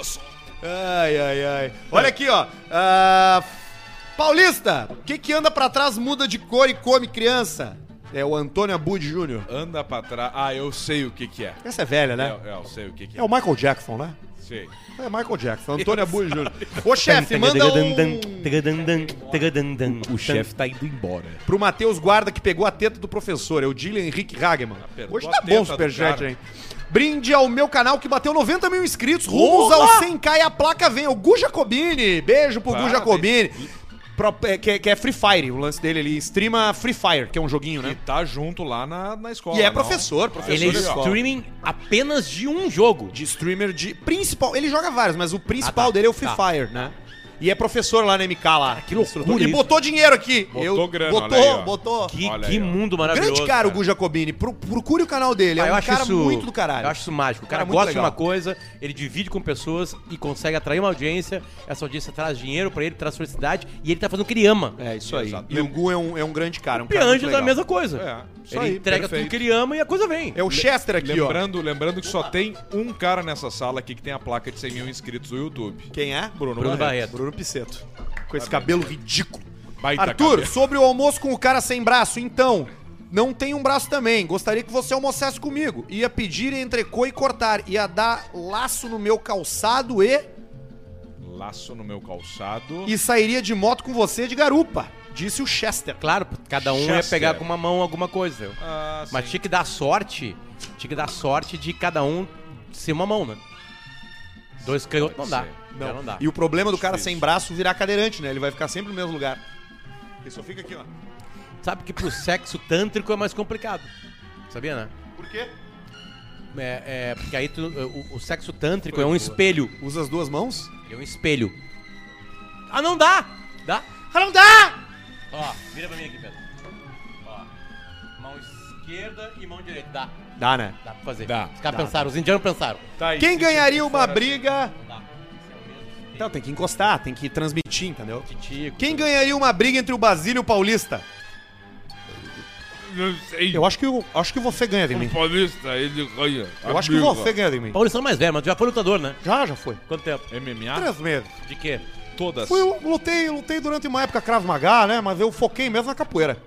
Ai, ai, ai. Olha aqui, ó. Ah, Paulista, o que que anda pra trás, muda de cor e come criança? É o Antônio Abud Júnior. Anda pra trás. Ah, eu sei o que que é. Essa é velha, né? É, é, eu sei o que que É é. o Michael Jackson, né? Sei. É Michael Jackson, Antônio Abud Júnior. Ô, chefe, manda um O chefe tá indo embora. pro Matheus Guarda que pegou a teta do professor. É o Dylan Henrique Hageman. pegou Hoje tá bom o superchat, hein? Brinde ao meu canal que bateu 90 mil inscritos. Rumos ao 100k e a placa vem. O Gu Jacobini. Beijo pro Gu. Jacobini. Pro- é, que, é- que é Free Fire, o lance dele. Ele streama Free Fire, que é um joguinho, E né? tá junto lá na, na escola. E é não? professor, professor Ele é streaming apenas de um jogo. De streamer de. Principal. Ele joga vários, mas o principal Ah, tá. dele é o Free Tá. Fire, né? E é professor lá na MK lá. que loucura E botou dinheiro aqui. Botou grana, botou, olha aí, ó. botou. Que, aí, ó. mundo maravilhoso. Grande cara o Gu Jacobini. Pro- procure o canal dele. É Ah, eu um acho cara isso, muito do caralho. Eu acho isso mágico. O cara, Cara muito gosta de uma coisa, ele divide com pessoas e consegue atrair uma audiência. Essa audiência traz dinheiro pra ele, traz felicidade e ele tá fazendo o que ele ama. É, isso aí. Exato. E o Gu é um, é um grande cara. Um cara muito Pianjas é a mesma coisa. É, isso ele aí, entrega perfeito. tudo que ele ama e a coisa vem. É o Chester aqui, ó. Lembrando, lembrando que só tem um cara nessa sala aqui que tem a placa de 100 mil inscritos no YouTube. Quem é? Bruno, Bruno Barreto. Pisseto. Com esse cabelo ridículo. Baita Arthur, cabelo. sobre o almoço com o cara sem braço, então. Não tem um braço também. Gostaria que você almoçasse comigo. Ia pedir entrecô e cortar. Ia dar laço no meu calçado e. Laço no meu calçado. E sairia de moto com você de garupa. Disse o Chester. Claro, cada um ia Chester. pegar com uma mão alguma coisa. Ah, Mas sim. tinha que dar sorte. Tinha que dar sorte de cada um ser uma mão, né? Dois canhotos não dá. Já não dá. E o problema do cara Difícil. sem braço virar cadeirante, né? Ele vai ficar sempre no mesmo lugar. Ele só fica aqui, ó. Sabe que pro sexo tântrico é mais complicado. Sabia, né? Por quê? É, é, porque aí tu- o, o sexo tântrico é um espelho. Usa as duas mãos? É um espelho. Ah, não dá! Dá? Ah, não dá! Ó, vira pra mim aqui, Pedro. Esquerda e mão direita. Dá. Dá, né? Dá pra fazer. Dá, Os caras dá, pensaram, os indianos pensaram. Tá aí, Quem ganharia uma assim, briga. Não dá. Então, tem que encostar, tem que transmitir, entendeu? Titico. Quem ganharia uma briga entre o Basílio e o Paulista? Não sei. Eu acho que, eu, acho que você ganha de mim. O Paulista, ele ganha. Eu acho que você ganha de mim. Paulistão mais velho, mas já foi lutador, né? Já, já foi. Quanto tempo? MMA? Três meses. De quê? Todas. Fui, eu lutei, lutei durante uma época Krav Maga, né? Mas eu foquei mesmo na capoeira.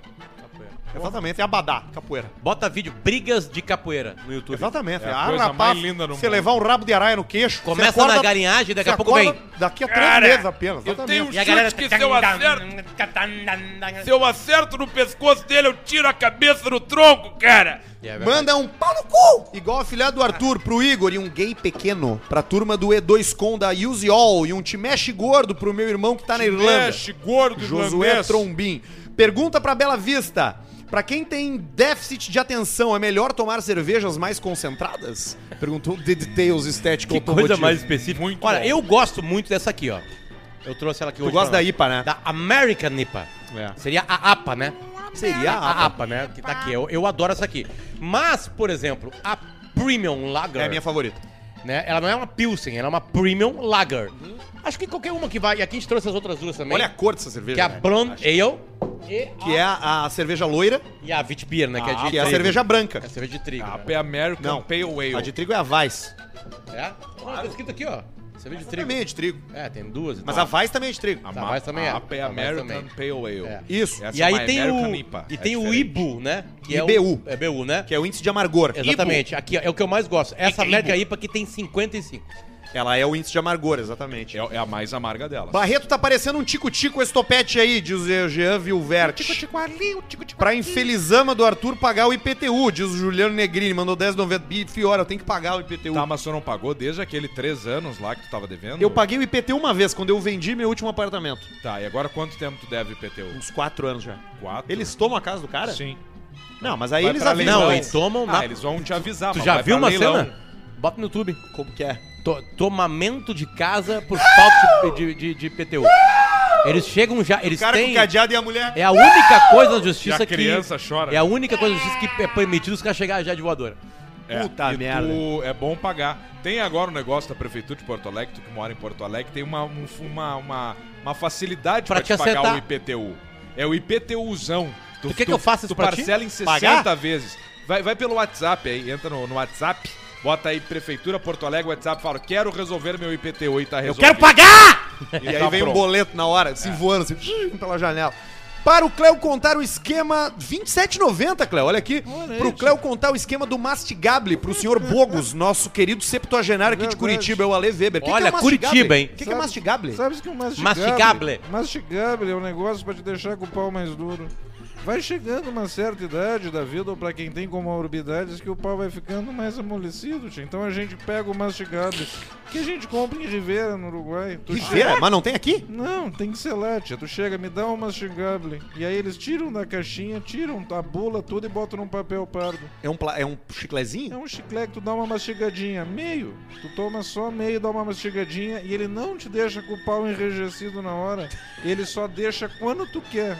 Exatamente, é abadá, capoeira. Bota vídeo Brigas de Capoeira no YouTube. Exatamente. É a ah, coisa rapaz, mais linda no você mundo. levar um rabo de araia no queixo. Começa acorda- na galinhagem, daqui a pouco vem. Daqui a três Cara, meses apenas. eu tenho E a galera... Chute que se eu acerto- Se eu acerto no pescoço dele, eu tiro a cabeça do tronco, cara. É. Manda um pau no cu! Igual a filha do Arthur pro Igor e um gay pequeno pra turma do E2 Com da Use All e um te mexe gordo pro meu irmão que tá na Irlanda. Mexe, gordo, Josué. Trombim. Pergunta pra Bela Vista. Pra quem tem déficit de atenção, é melhor tomar cervejas mais concentradas? Perguntou o The Details Estético Que coisa mais específica. Muito Olha, bom. eu gosto muito dessa aqui, ó. Eu trouxe ela aqui Tu hoje. gosta pra da nós. IPA, né? Da American IPA. É. Seria a APA, né? Seria a, APA, né? Que tá aqui. Eu, eu adoro essa aqui. Mas, por exemplo, a Premium Lager, É a minha favorita. né? Ela não é uma Pilsen, ela é uma Premium Lager. Acho que qualquer uma que vai. E aqui a gente trouxe as outras duas também. Olha a cor dessa cerveja. que é a né? Blonde Ale e, Que é a, a cerveja loira, e a Witbier, né? que é, de que é a trigo. cerveja branca. É a cerveja de trigo. A né? P American Não. Pale Ale. A de trigo é a Weiss. É? Olha, tá escrito aqui, ó. Cerveja de trigo. Também é de trigo. É, tem duas e Mas tal. a Weiss também é de trigo. A, ma- mas também é. a P Tá, mas American também. Pale Ale. É. Isso. Essa E é aí uma tem American o. IPA. E É tem o diferente. IBU, né? Que IBU. É, o, é BU, né? Que é o índice de amargor. Exatamente. Aqui ó, é o que eu mais gosto. Essa América IPA que tem 55. Ela é o índice de amargor, exatamente. É, é a mais amarga delas. Barreto tá parecendo um tico-tico esse topete aí, diz o Jean Vilvert. Pra infelizama do Arthur pagar o IPTU, diz o Juliano Negrini, mandou 10,90. Bi, Fiora, eu tenho que pagar o IPTU. Tá, mas tu não pagou desde aquele três anos lá que tu tava devendo? Eu paguei o IPTU uma vez, quando eu vendi meu último apartamento. Tá, e agora quanto tempo tu deve IPTU? Uns quatro anos já. Quatro? Eles tomam a casa do cara? Sim. Não, mas aí Vai eles pra avisam. Não, eles tomam Ah, na. eles vão te avisar, Tu mas já vai viu pra uma leilão. cena? Bota no YouTube. Como que é? To- tomamento de casa por falta de, de, de, de IPTU. Eles chegam já. Eles O cara com têm. o cadeado e a mulher. É a única coisa na justiça E a que. criança chora. É a única coisa na justiça que é permitido os caras chegarem já de voadora. É, Puta e merda. tu- é bom pagar. Tem agora um negócio da Prefeitura de Porto Alegre, tu que mora em Porto Alegre, tem uma, um- uma, uma, uma facilidade Pra pra, te te pagar acertar. o IPTU. É o IPTUzão. Tu quer que eu faça isso Tu pra ti? parcela em 60 Pagar? vezes. Vai, vai pelo WhatsApp aí, entra no, no WhatsApp, bota aí Prefeitura Porto Alegre, WhatsApp, fala, quero resolver meu IPTU e tá Eu resolvido. quero pagar! E aí tá vem um pronto. boleto na hora, assim, voando, assim, pela janela. Para o Cléo contar o esquema. 27,90, Cléo, olha aqui. Pro Cléo contar o esquema do mastigable pro senhor Bogos, nosso querido septuagenário aqui de. Curitiba, é o Ale Weber. Que Olha, que é o? Curitiba, hein? O que, que é mastigable? Sabes que o mastigable... Mastigable. Mastigable é um negócio pra te deixar com o pau mais duro. Vai chegando uma certa idade da vida, ou pra quem tem comorbidades, que o pau vai ficando mais amolecido, tia. Então a gente pega o mastigable, que a gente compra em Rivera, no Uruguai. Tu Rivera? Mas não tem aqui? Não, tem que ser lá, tia. Tu chega, me dá um mastigable. E aí eles tiram da caixinha, tiram a bula, tudo e botam num papel pardo. É um, pla- é um É chiclezinho? um chiclete, tu dá uma mastigadinha, meio. Tu toma só meio, dá uma mastigadinha e ele não te deixa com o pau enrijecido na hora. Ele só deixa quando tu quer.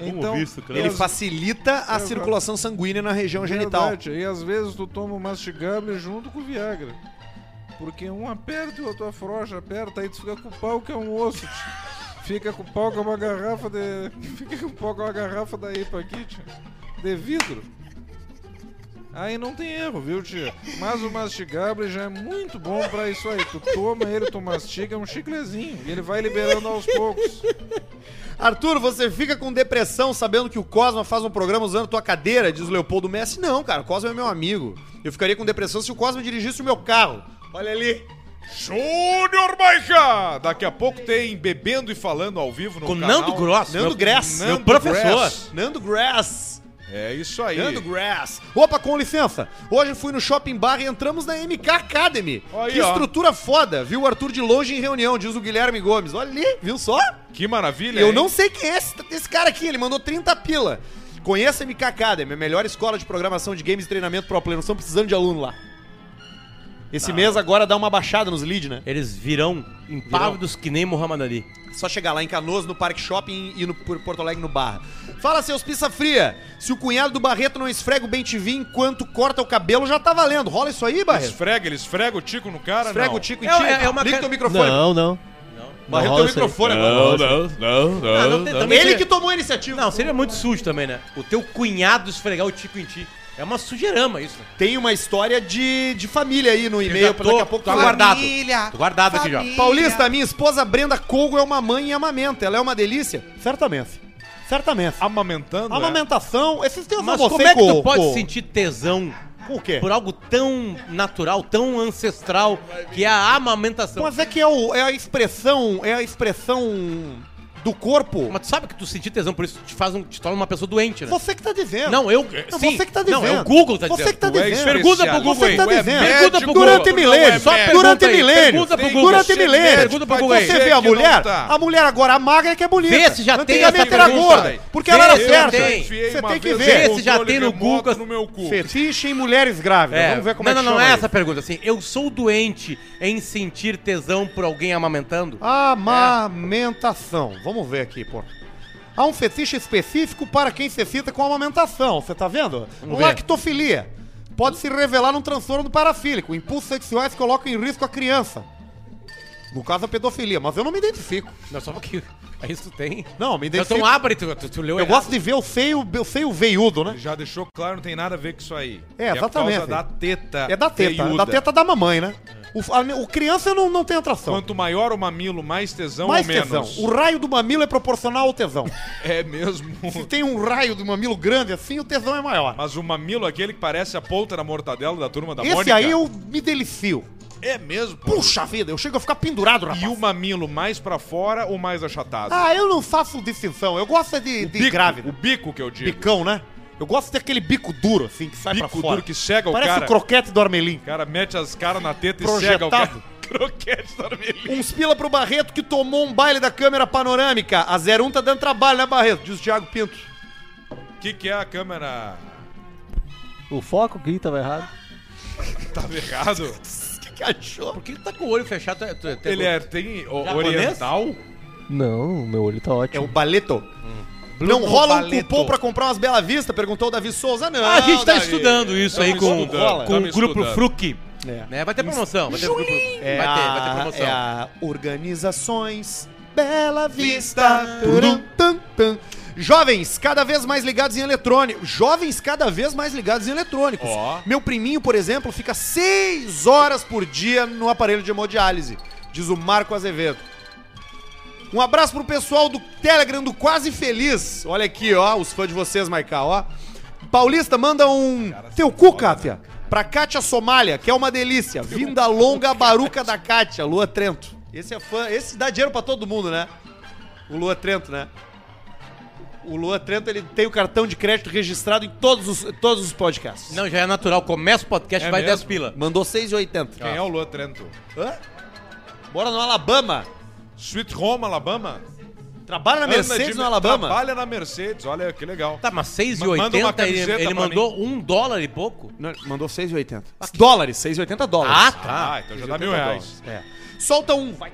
Então, e Ele facilita a Exato. circulação sanguínea na região genital. Verdade, E às vezes tu toma o mastigable junto com o Viagra. Porque um aperta e o outro afrouxa, aperta, aí tu fica com o pau que é um osso. Fica com o pau que é uma garrafa de. Fica com o pau que é uma garrafa da IPA aqui. De vidro. Aí não tem erro, viu, tia? Mas o mastigable já é muito bom pra isso aí. Tu toma ele, tu mastiga, é um chiclezinho. E ele vai liberando aos poucos. Arthur, você fica com depressão sabendo que o Cosma faz um programa usando tua cadeira, diz o Leopoldo Messi. Não, cara, o Cosma é meu amigo. Eu ficaria com depressão se o Cosma dirigisse o meu carro. Olha ali. Júnior Maica! Daqui a pouco tem Bebendo e Falando ao vivo no Com canal. Nando Gross. Nando meu, Grass. Meu Nando professor. Grass. Nando Grass. É isso aí. Nando Grass. Opa, com licença. Hoje fui no Shopping Bar e entramos na MK Academy. Aí, que ó. estrutura foda. Viu o Arthur de longe em reunião, diz o Guilherme Gomes. Olha ali, viu só? Que maravilha, Eu hein? não sei quem é esse, esse cara aqui, ele mandou 30 pila. Conheça a MK Academy, a melhor escola de programação de games e treinamento pro player. Não estão precisando de aluno lá. Esse mês agora dá uma baixada nos leads, né? Eles virão impávidos que nem Muhammad Ali. Só chegar lá em Canoas, no Parque Shopping e no por Porto Alegre no Barra. Fala, seus pizza fria. Se o cunhado do Barreto não esfrega o bem TV enquanto corta o cabelo, já tá valendo. Rola isso aí, Barreto? Esfrega, ele esfrega o tico no cara, Esfrega não. o tico e É- tico. é- é uma Liga ca- teu microfone. Não, não. Barreto Não aí. microfone agora. Não, não, não, Ah, não tem- também Ele seria- que tomou a iniciativa. Não, seria muito sujo também, né? O teu cunhado esfregar o tico em ti. É uma sujeirama isso. Né? Tem uma história de, de família aí no Eu e-mail, pra daqui a tô, pouco tô falar. aguardado. Família, Tô guardado aqui já. Paulista, minha esposa Brenda Colgo é uma mãe e amamenta. Ela é uma delícia? Certamente. Certamente. Amamentando, é? Amamentação, esses tempos Mas como é que tu pode com- sentir tesão o quê? por algo tão natural, tão ancestral, que é a amamentação? Mas é que é, o- é a expressão, é a expressão do corpo. Mas tu sabe que tu sentir tesão por isso te faz um, te torna uma pessoa doente, né? Você que tá dizendo. Não, eu. Não, sim. você que tá dizendo. Não, é o Google tá Você dizendo. que tá Tu é dizendo. Pergunta pro Google Você que tá aí. dizendo. Pergunta pro Durante Google. milênios. Não é. Durante milênios. pergunta pro Google. Durante Você é milênios. Pergunta pro Google. Você vê a não mulher, tá. a mulher agora a magra é que é bonita. Vê se já tem essa era pergunta. gorda, porque ela era certa. Você tem que ver. Vê se já tem no Google. Fetiche em mulheres grávidas. É, Vamos ver como não, é que não, não chama é essa a pergunta. Assim, eu sou doente em sentir tesão por alguém amamentando? Amamentação. Vamos ver aqui, pô. Há um fetiche específico para quem se excita com amamentação, você tá vendo? Vamos ver. Lactofilia. Pode se revelar num transtorno parafílico. Impulsos sexuais colocam em risco a criança. No caso, a pedofilia. Mas eu não me identifico. Não, só porque. É isso que tem. Não, me Então identifico. abre, tu, tu, tu leu Eu errado. gosto de ver o seio, o seio veiudo, né? Já deixou claro, não tem nada a ver com isso aí. É, Que exatamente. É por causa da teta. É da teta, é veiuda. da teta da mamãe, né? O, a- o criança não, não tem atração. Quanto maior o mamilo, mais tesão Mais ou tesão. menos. O raio do mamilo é proporcional ao tesão. É mesmo. Se tem um raio do mamilo grande assim, o tesão é maior. Mas o mamilo, aquele que parece a ponta da mortadela da turma da Esse Mônica. aí eu me delicio. É mesmo. pô. Puxa vida, eu chego a ficar pendurado, rapaz. E o mamilo mais pra fora ou mais achatado? Ah, eu não faço distinção. Eu gosto é de, o de bico, grávida. O bico que eu digo. Bicão, né? Eu gosto daquele bico duro, assim, que sai pra Bico fora. duro que cega o Parece cara. o croquete do Armelim. O cara mete as caras na teta e cega o cara. Croquete da Armelinha. Uns pila pro Barreto que tomou um baile da câmera panorâmica. A 01 tá dando trabalho, né, Barreto? Diz o Thiago Pinto. O que, que é a câmera? O foco que tava errado. Tava errado? O que, que achou? Por que tu tá com o olho fechado? Tu- tu- tu- Ele é, tem o- oriental? Não, meu olho tá É ótimo. o Baleto. Bruno não rola um cupom pra comprar umas Bela Vista? Perguntou o Davi Souza. Não, Ah, a gente tá Davi. estudando isso aí com, estudando, com o grupo estudando. Fruc. É. Né? Vai ter promoção. Vai ter, grupo, É vai ter, a, vai ter promoção. É a Organizações Bela Vista. Turum, tum, tum. Jovens, cada vez mais ligados em eletrônico. Jovens, cada vez mais ligados em eletrônicos. Ó. Meu priminho, por exemplo, fica seis horas por dia no aparelho de hemodiálise, diz o Marco Azevedo. Um abraço pro pessoal do Telegram do Quase Feliz. Olha aqui, ó, os fãs de vocês, Maiká, ó. Paulista, manda um teu cu, Kátia, pra Kátia Somália, que é uma delícia. Vinda longa baruca da Kátia, Lua Trento. Esse é fã, esse dá dinheiro pra todo mundo, né? O Lua Trento, né? O Lua Trento, ele tem o cartão de crédito registrado em todos os, todos os podcasts. Não, já é natural. Começa o podcast É vai mesmo? 10 pila. Mandou 6,80. Quem é o Lua Trento? Hã? Bora no Alabama. Sweet Home, Alabama? Trabalha na Mercedes de- no Alabama. Trabalha na Mercedes, olha que legal. Tá, mas Ma- manda uma 6,80 ele, ele mandou um dólar e pouco? Não, mandou 6,80. Dólares, 6,80 dólares. Ah, tá. Ah, então já dá mil reais. É. Solta um. Vai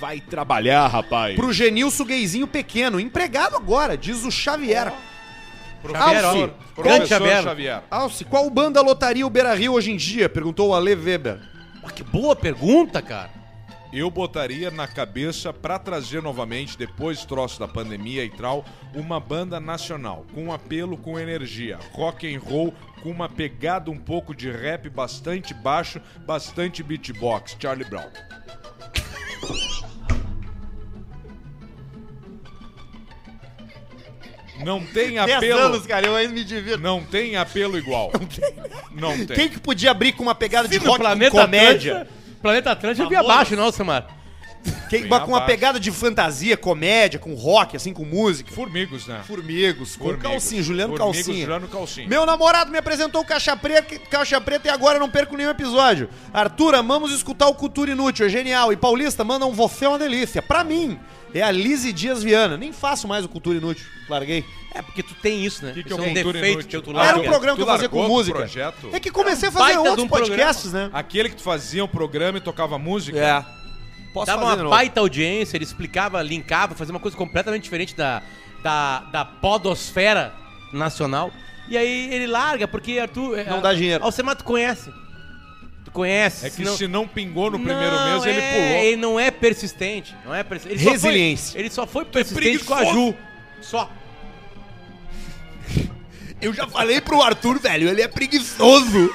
Vai trabalhar, rapaz. pro Genilson Gayzinho Pequeno. Empregado agora, diz o Xavier. Xavier, Alce, ó. qual- Professor Xavier. Xavier. Alce, qual banda lotaria o Beira Rio hoje em dia? Perguntou o Ale Weber. Ah, que boa pergunta, cara. Eu botaria na cabeça pra trazer novamente, depois do troço da pandemia e tal, uma banda nacional, com apelo, com energia, rock and roll, com uma pegada um pouco de rap bastante baixo, bastante beatbox, Charlie Brown. Não tem 10 apelo. anos, cara, eu ainda me divirto. Não tem apelo igual. Não tem. Quem que podia abrir com uma pegada de no rock com Planeta comédia? Atlântica- Planeta Atlântica eu vi abaixo, não, Samar. Quem, Bem com uma abaixo. pegada de fantasia, comédia, com rock, assim, com música. Formigos, né? Formigos, com Formigos. calcinha, Juliano Formigos, Calcinha. Juliano Calcinha. Meu namorado me apresentou o Caixa Preta, Caixa Preta e agora não perco nenhum episódio. Arthur, amamos escutar o Cultura Inútil, é genial. E Paulista, manda um Você é uma delícia. Pra mim, é a Lizzie Dias Viana. Nem faço mais o Cultura Inútil. Larguei. É, porque tu tem isso, né? Que que isso é é um defeito Inútil? teu tu Ah, Era um larga. programa que eu fazia com música. projeto? É que comecei a fazer Baita outros um programa. podcasts, né? Aquele que tu fazia um programa e tocava música? É. Posso Dava uma novo. baita audiência, ele explicava, linkava, fazia uma coisa completamente diferente da, da, da podosfera nacional. E aí ele larga, porque Arthur... Não dá dinheiro. Alcemar tu conhece. Tu conhece. É que senão- se não pingou no primeiro Não, mês, ele é, pulou. Ele não é persistente. Não é persistente. Ele só foi- Resiliência. ele só foi persistente com a. Ju. Só. Eu já falei pro Arthur, velho, ele é preguiçoso.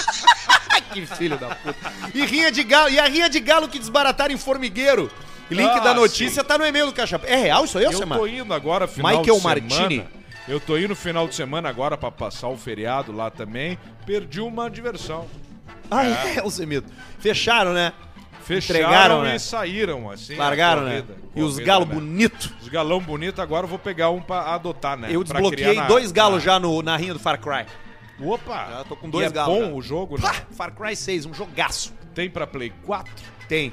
que filho da puta. E, rinha de galo, e a rinha de galo que desbarataram em formigueiro. Link Ah, da notícia tá no e-mail do Caixa É real isso aí, Eu Alcemar? tô indo agora final Michael de Martini. semana. Eu tô indo final de semana agora pra passar o feriado lá também. Perdi uma diversão. Ah, é, Alcemito. Fecharam, né? Fecharam Entregaram, e né? saíram, assim. Largaram, né? corrida. E os Corrida, galos né? bonitos. Os galão bonito, agora eu vou pegar um pra adotar, né? Eu Pra desbloqueei criar na- dois galos na- já no, na rinha do Far Cry. Opa! Já tô com E dois é galos bom já. o jogo, né? Pá, Far Cry 6, um jogaço. Tem pra Play 4? Tem.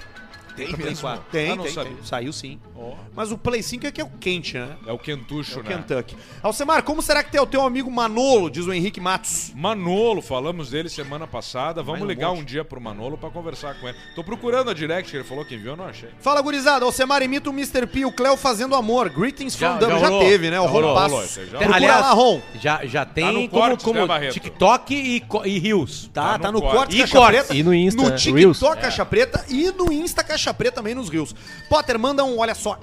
Tem, pra Play quatro? tem, Ah, não tem, sabia. tem. Saiu sim. Ó, Mas o Play 5 é que é o quente, né? é o Kentucho, É o né? Kentucky. Alcemar, como será que tem o teu amigo Manolo, diz o Henrique Matos? Manolo, falamos dele semana passada. Vamos um ligar monte. um dia pro Manolo pra conversar com ele. Tô procurando a direct que ele falou que enviou, não achei. Fala, gurizada. Alcemar imita o Mr. P e o Cleo fazendo amor. Greetings Já- from já Já, teve, né? O Ron Passos. Procura Aliás, lá, Ron. Já, já tem Tá no como, corte, como né? TikTok e, e Rios. Tá, Tá tá no no, corte. corte E Caixa corte. Preta. E no Insta, No. TikTok Caixa Preta e no Insta Caixa Preta também nos Rios. Potter, manda um, olha só.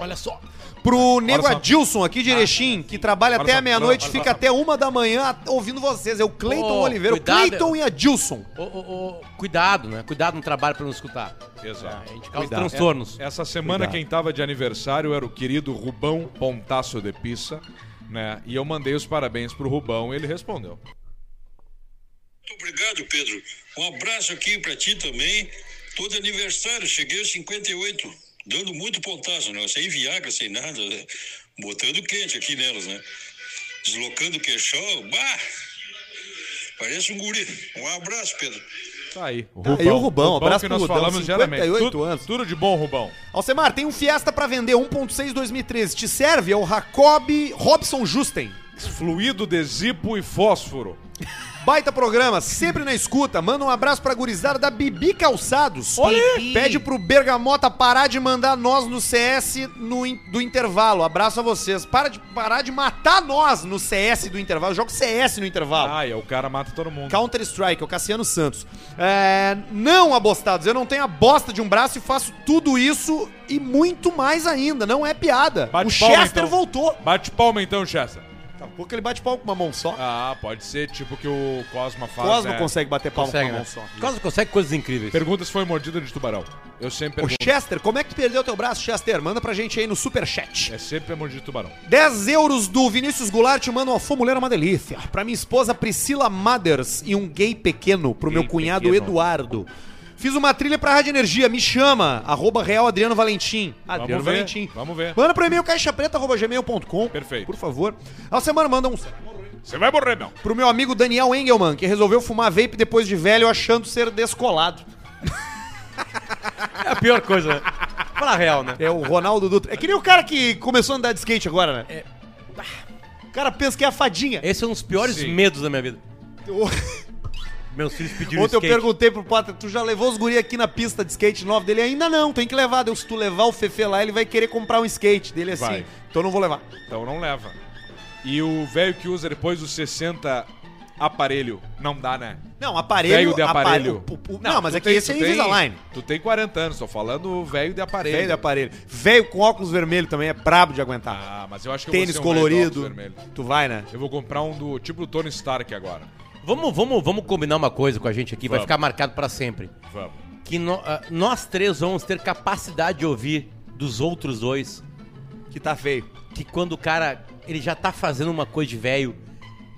Olha só. Pro Nego. Adilson aqui de Erechim, que trabalha Olha até só, a meia-noite, fica só. até uma da manhã ouvindo vocês. É o Cleiton Ô, Oliveira. O cuidado. Cleiton e Adilson. Ô, ô, ô, cuidado, né? Cuidado no trabalho pra não escutar. Exato. A gente causa Cuidado. transtornos. Essa semana Cuidado. quem tava de aniversário era o querido Rubão Pontaço de Pissa, né? E eu mandei os parabéns pro Rubão e ele respondeu. Muito obrigado, Pedro. Um abraço aqui pra ti também. Tô de aniversário, cheguei aos 58, dando muito pontaço, né? Sem Viagra, sem nada, né? botando quente aqui nelas, né? Deslocando o queixão, bah! Parece um guri. Um abraço, Pedro. Tá aí. O Tá aí o Rubão, abraço que pro nós Rubão, falamos 58 diariamente. Tudo, anos. tudo de bom, Rubão. Alcemar, tem um Fiesta pra vender 1.6 2013. Te serve? É o Jacob Robson Justen. Fluido de zipo e fósforo. Baita programa, sempre na escuta. Manda um abraço pra gurizada da Bibi Calçados. Pede pro Bergamota parar de mandar nós no CS no in- do intervalo. Abraço a vocês. Para de parar de matar nós no CS do intervalo. Eu jogo CS no intervalo. Ah, é o cara mata todo mundo. Counter Strike, é o Cassiano Santos. É, não, abostados, eu não tenho a bosta de um braço e faço tudo isso e muito mais ainda. Não é piada. Bate o palma, Chester então. voltou. Bate palma então, Chester. Daqui a pouco ele bate palma com uma mão só. Ah, pode ser tipo que o Cosma faz. Cosmo né? consegue bater palma Consegue, com uma né? mão só. Cosmo consegue coisas incríveis. Pergunta se foi mordida de tubarão. Eu sempre Ô pergunto. Chester, como é que tu perdeu teu braço, Chester? Manda pra gente aí no superchat. É sempre mordida de tubarão. 10 euros do Vinícius Goulart manda uma mulher é uma delícia. Pra minha esposa Priscila Mothers e um gay pequeno pro meu Gay cunhado pequeno. Eduardo. Fiz uma trilha pra Rádio Energia, me chama, arroba Real Adriano Valentim. Adriano Vamos ver. Valentim. Vamos ver. Manda pro e-mail caixapreta.gmail.com. Perfeito. Por favor. A semana manda um Você vai morrer, meu. pro meu amigo Daniel Engelman, que resolveu fumar vape depois de velho achando ser descolado. É a pior coisa, né? Fala a real, né? É o Ronaldo Dutra. É que nem o cara que começou a andar de skate agora, né? É. O cara pensa que é a fadinha. Esse é um dos piores Sim. medos da minha vida. Meus filhos pediram Ontem eu skate. perguntei pro Potter, tu já levou os guri aqui na pista de skate nova dele? Ainda não, tem que levar. Deu, se tu levar o Fefe lá, ele vai querer comprar um skate dele assim. Vai. Então não vou levar. Então não leva. E o velho que usa depois dos 60 aparelho, não dá, né? Não, aparelho... Velho de aparelho. o- o- não, mas é que tem- esse é Invisalign. Tu tem 40 anos, tô falando velho de aparelho. Velho de aparelho. Velho com óculos vermelho também é brabo de aguentar. Ah, mas eu acho que Tênis eu vou ser um colorido. óculos vermelho. Tu vai, né? Eu vou comprar um do tipo do Tony Stark agora. Vamos, vamos, vamos combinar uma coisa com a gente aqui, vai Vamos. ficar marcado pra sempre. Vamos. Que no- ah, nós três vamos ter capacidade de ouvir dos outros dois Que tá feio. que quando o cara ele já tá fazendo uma coisa de velho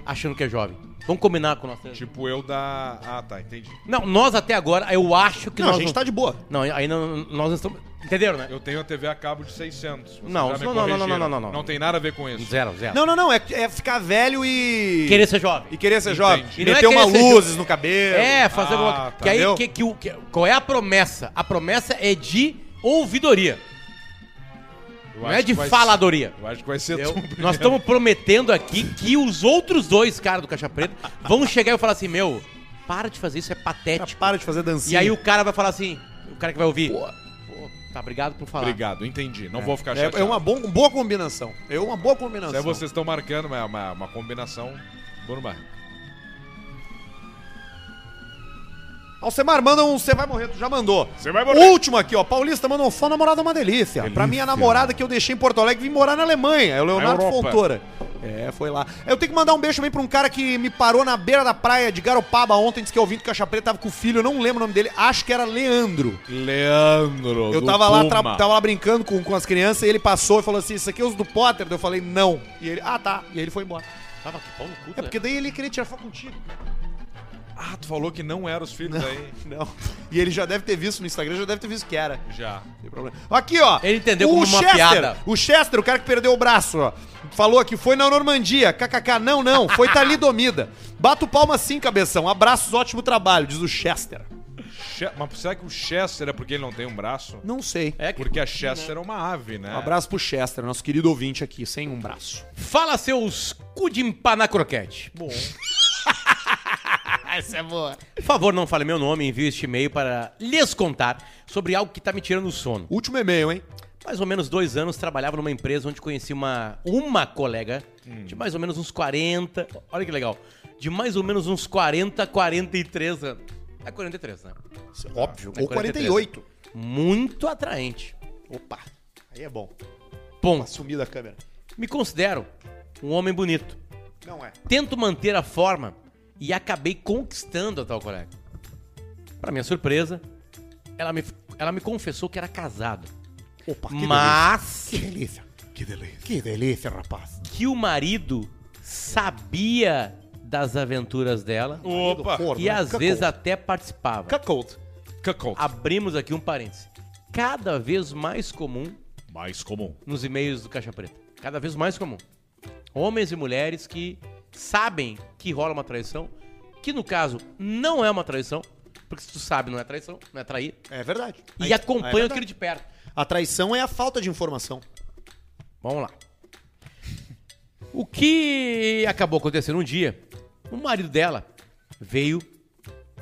achando que é jovem. Vamos combinar com nós três. Tipo eu da. Ah, tá, entendi. Não, nós até agora, eu acho que Não, a nós gente tá de boa. Não, ainda não, nós não estamos... Entenderam, né? Eu tenho a TV a cabo de 600. Vocês Não, já me não, não, não, corrigiram. não, não, não, não. Não tem nada a ver com isso. Zero, zero. Não, não, não. É, é ficar velho e... Querer ser jovem. E querer ser Entendi. jovem. E não é Meter uma ser luzes jo- no cabelo. É, fazer Ah, alguma tá. coisa. Que aí, Entendeu? que, que, o- que- qual é a promessa? A promessa é de ouvidoria. Eu Não é de faladoria. ser- Eu acho que vai ser Eu- nós estamos prometendo aqui que os outros dois caras do Caixa Preta vão chegar e falar assim: Meu, para de fazer isso, é patético. Para de fazer E dancinha. aí o cara vai falar assim: O cara que vai ouvir, pô, tá, obrigado por falar. Obrigado, entendi. Não vou ficar É, chateado. é uma bom- boa combinação. É uma boa combinação. Até vocês estão marcando uma, uma, uma combinação. Bruno Barra. Alcemar, manda um Você Vai Morrer, tu já mandou. Você vai morrer. Último aqui, ó. Paulista mandou um só namorada é uma delícia. Pra minha namorada que eu deixei em Porto Alegre vim morar na Alemanha. É o Leonardo. Fontoura. É, foi lá. Eu tenho que mandar um beijo também pra um cara que me parou na beira da praia de Garopaba ontem, disse que eu vim do Caixa Preta, tava com o filho, eu não lembro o nome dele, acho que era Leandro. Leandro. Eu tava lá, tra- tava lá brincando com, com as crianças e ele passou e falou assim: Isso aqui é os do Potter? Eu falei, não. E ele, ah tá. E aí ele foi embora. Tava que pau no cu, É porque daí ele queria tirar foto contigo. Ah, tu falou que não eram os filhos daí. Não. E ele já deve ter visto no Instagram, já deve ter visto que era. Já. Não tem problema. Aqui, ó. Ele entendeu o como uma Chester, piada. O Chester, o cara que perdeu o braço, ó. Falou aqui, foi na Normandia. KKK, não, não. Foi talidomida. Bato palma sim, cabeção. Abraços, ótimo trabalho, diz o Chester. Che- Mas será que o Chester é porque ele não tem um braço? Não sei. É que... Porque a Chester é uma ave, né? Um abraço pro Chester, nosso querido ouvinte aqui, sem um braço. Fala seus cu de empanar croquete. Bom. Essa é boa. Por favor, não fale meu nome, envie este e-mail para lhes contar sobre algo que tá me tirando o sono. Último e-mail, hein? Mais ou menos dois anos trabalhava numa empresa onde conheci uma, uma colega de mais ou menos uns 40. Olha que legal. De mais ou menos uns 40, 43 anos. É 43, né? Óbvio. É Ou 43. 48. Muito atraente. Opa. Aí é bom. Bom, Assumir da câmera. me considero um homem bonito. Não é. Tento manter a forma e acabei conquistando a tal colega. Para minha surpresa, ela me, ela me confessou que era casado. Opa, que Mas delícia. Que delícia. Que delícia, rapaz. que o marido sabia das aventuras dela Opa! e às vezes até participava. Cuckold. Cuckold. Abrimos aqui um parêntese. Cada vez mais comum Mais comum. nos e-mails do Caixa Preta. Cada vez mais comum. Homens e mulheres que sabem que rola uma traição, que no caso não é uma traição, porque se tu sabe não é traição, não é trair, É verdade. e Aí- é acompanha verdade. aquele de perto. A traição é a falta de informação. Vamos lá. O que acabou acontecendo um dia, o marido dela veio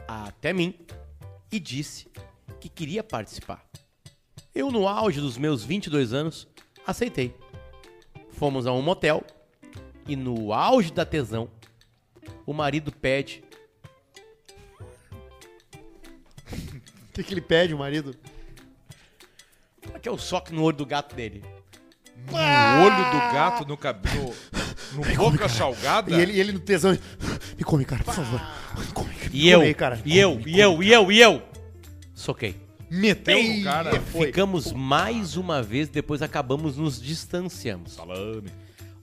até mim e disse que queria participar. Eu, no auge dos meus 22 anos, aceitei. Fomos a um motel e, no auge da tesão, o marido pede O que, que ele pede, o marido? que é o soque no olho do gato dele. O olho do gato no cabelo. No, no boca salgada? E ele, ele no tesão. ele, Me come, cara, por favor. Me come, me E eu, come cara. e eu, e eu, e eu, e eu, soquei. Meteu no cara. Ficamos mais uma vez, depois acabamos nos distanciamos. Salame.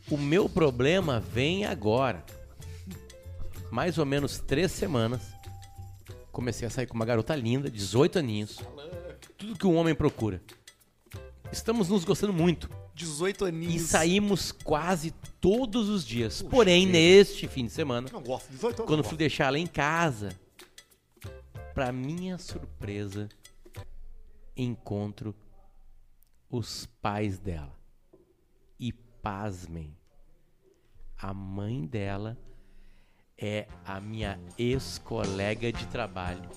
O meu problema vem agora. Mais ou menos três semanas, comecei a sair com uma garota linda, 18 aninhos. Tudo que um homem procura. Estamos nos gostando muito 18 e aninhos. saímos quase todos os dias. Porém, neste fim de semana, Não gosto, 18 anos. quando fui deixar ela em casa, pra minha surpresa, encontro os pais dela. E pasmem, a mãe dela é a minha ex-colega de trabalho.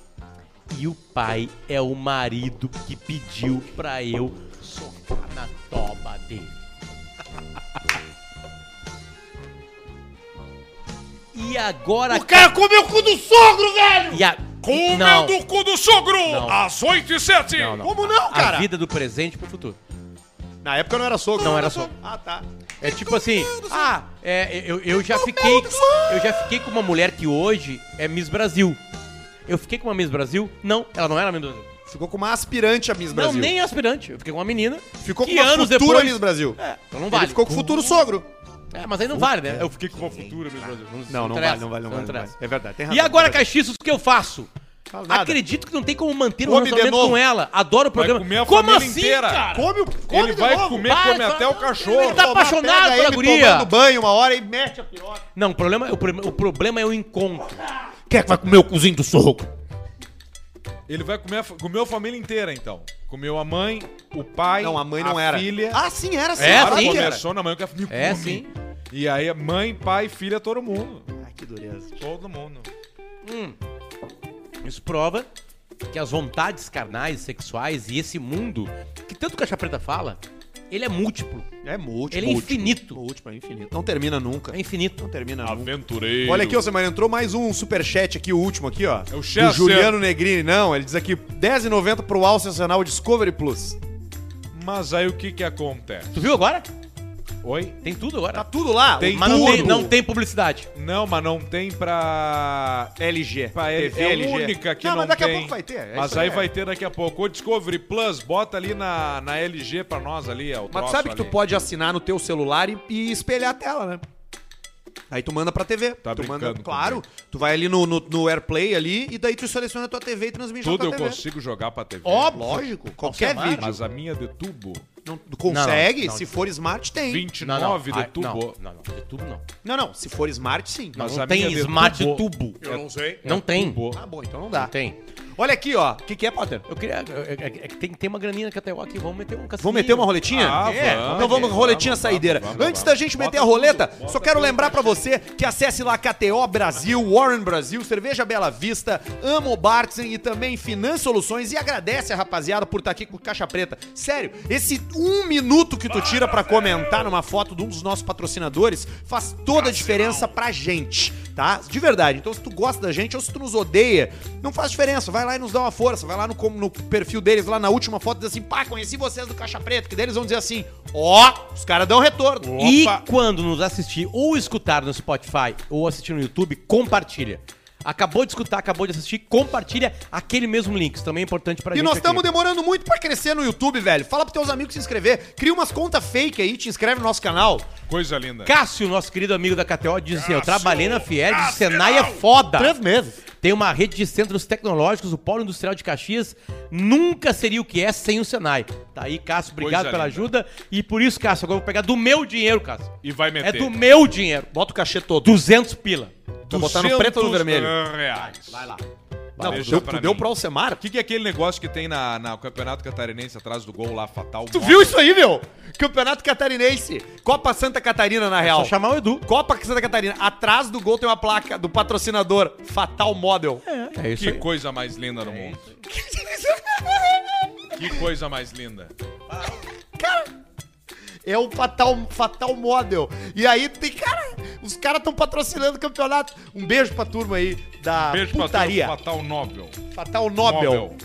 E o pai é o marido que pediu pra eu socar na toba dele. E agora. O cara comeu o cu do sogro, velho! E a... Comendo Não. o cu do sogro! Não. Às 8 e 7 Não, não. Como não, cara? A vida do presente pro futuro. Na época não era sogro. Não era sogro. Ah, tá. É tipo assim, ah, é, eu, eu já fiquei. Eu já fiquei com uma mulher que hoje é Miss Brasil. Eu fiquei com uma Miss Brasil? Não, ela não era Miss Brasil. Ficou com uma aspirante a Miss Brasil. Não, nem aspirante. Eu fiquei com uma menina. Ficou com uma anos futura depois. Miss Brasil. É, então não Ele vale. ficou com o futuro sogro. É, mas aí não vale, né? Eu fiquei com uma futura Miss Brasil. Não, não vale, não vale, não vale. não interessa. vale. É verdade, tem razão. E agora, é caixistas, o que eu faço? Fala nada. Acredito que não tem como manter um Come de relacionamento novo. com ela. Adoro o Vai programa. comer a como família assim, inteira. cara? Come, o- come Ele de vai novo. comer, Vai, come vai, até o cachorro. Ele tá apaixonado pega pela ele guria. tomando banho uma hora e mete a piroca. Não, o problema, o, problema- o problema é o encontro. Quem é que vai comer o cozinho do sogro? Ele vai comer a, fa- comeu a família inteira, então. Comeu a mãe, o pai, Não, a mãe não era. filha. Ah, sim, era sim. É, claro sim. que era. começou na mãe que a família É, come. sim. E aí, mãe, pai, filha, todo mundo. Ai, que dureza. Todo mundo. Isso prova que as vontades carnais, sexuais e esse mundo que tanto o Caixa Preta fala Ele é múltiplo. É múltiplo. Ele é múltiplo. infinito. Múltiplo, é infinito. Não termina nunca. É infinito. Não termina nunca. Aventureiro. Olha aqui, ô Samara, entrou mais um superchat aqui, o último aqui, ó. É o do Chester. Juliano Negrini. Não, ele diz aqui, R$10,90 pro Al Sensacional Discovery Plus. Mas aí o que que acontece? Tu viu agora? Oi? Tem tudo agora. Tá tudo lá. Tem Mas não tem, tudo. não tem publicidade. Não, mas não tem pra... LG. Pra TV é a LG. única que não, não, mas daqui tem. a pouco vai ter. é mas aí vai ter daqui a pouco. O Discovery Plus, bota ali na, na LG pra nós ali, é o Mas sabe que tu ali. pode assinar no teu celular e, e espelhar a tela, né? Aí tu manda pra TV. Tá tu manda, brincando claro, tu vai ali no, no, no AirPlay ali e daí tu seleciona a tua TV e transmite Tudo na eu tua TV. consigo jogar pra TV. Óbvio. Lógico. Qualquer vídeo. Mas a minha de tubo, Não, consegue, Não, não, não. se for smart, tem. 29 de tubo. Não, não, não, de tubo não. Não, não. Se for smart, sim. Não, Mas não tem smart tubo- tubo. Eu não sei. Não tem. tubo. Ah, bom, então não Não dá. tem. Olha aqui, ó. O que, que é, Potter? Eu queria. é- é- é que tem, tem uma graninha na KTO aqui, vamos meter um cassininho. Vamos meter uma roletinha? Ah, É. vamos, então vamos, roletinha vamos, saideira. vamos, vamos, Antes vamos. da gente meter a roleta, tudo, só quero tudo. lembrar pra você que acesse lá KTO Brasil, Warren Brasil, Cerveja Bela Vista, Amo Bartzen e também Finance Soluções e agradece a rapaziada por estar aqui com Caixa Preta. Sério, esse um minuto que tu tira pra comentar numa foto de um dos nossos patrocinadores faz toda a diferença pra gente, tá? De verdade. Então se tu gosta da gente ou se tu nos odeia, não faz diferença. Vai lá e nos dá uma força. Vai lá no, no perfil deles, lá na última foto, diz assim, pá, conheci vocês do Caixa Preta, que deles vão dizer assim, ó, os caras dão retorno. E Opa. quando nos assistir ou escutar no Spotify ou assistir no YouTube, compartilha. Acabou de escutar, acabou de assistir, compartilha aquele mesmo link. Isso também é importante pra E gente. nós aqui. estamos demorando muito pra crescer no YouTube, velho. Fala pros teus amigos se inscrever. Cria umas contas fake aí, te inscreve no nosso canal. Coisa linda. Cássio, nosso querido amigo da KTO, diz assim: Eu trabalhei na Fiel, de Senai é foda. meses. Tem uma rede de centros tecnológicos, o Polo Industrial de Caxias nunca seria o que é sem o Senai. Tá aí, Cássio, obrigado Coisa pela linda. ajuda. E por isso, Cássio, agora eu vou pegar do meu dinheiro, Cássio. E vai É meter. do meu dinheiro. Bota o cachê todo. 200 pila. Vai botar no preto ou no 200 vermelho? reais. Vai lá. Não, tu Deixa deu, pra tu deu mim. pro Alcemar? O que, que é aquele negócio que tem na, na Campeonato Catarinense atrás do gol lá, fatal? Tu viu isso aí, meu? Campeonato Catarinense. Copa Santa Catarina, na real. Só chamar o Edu. Copa Santa Catarina. Atrás do gol tem uma placa do patrocinador Fatal Model. É isso Que aí. coisa mais linda no mundo. Que coisa mais linda. É o Fatal, Fatal Model. E aí tem, cara, os caras estão patrocinando o campeonato. Um beijo pra turma aí da Beijo putaria. pra tu, Fatal Nobel. Fatal Nobel.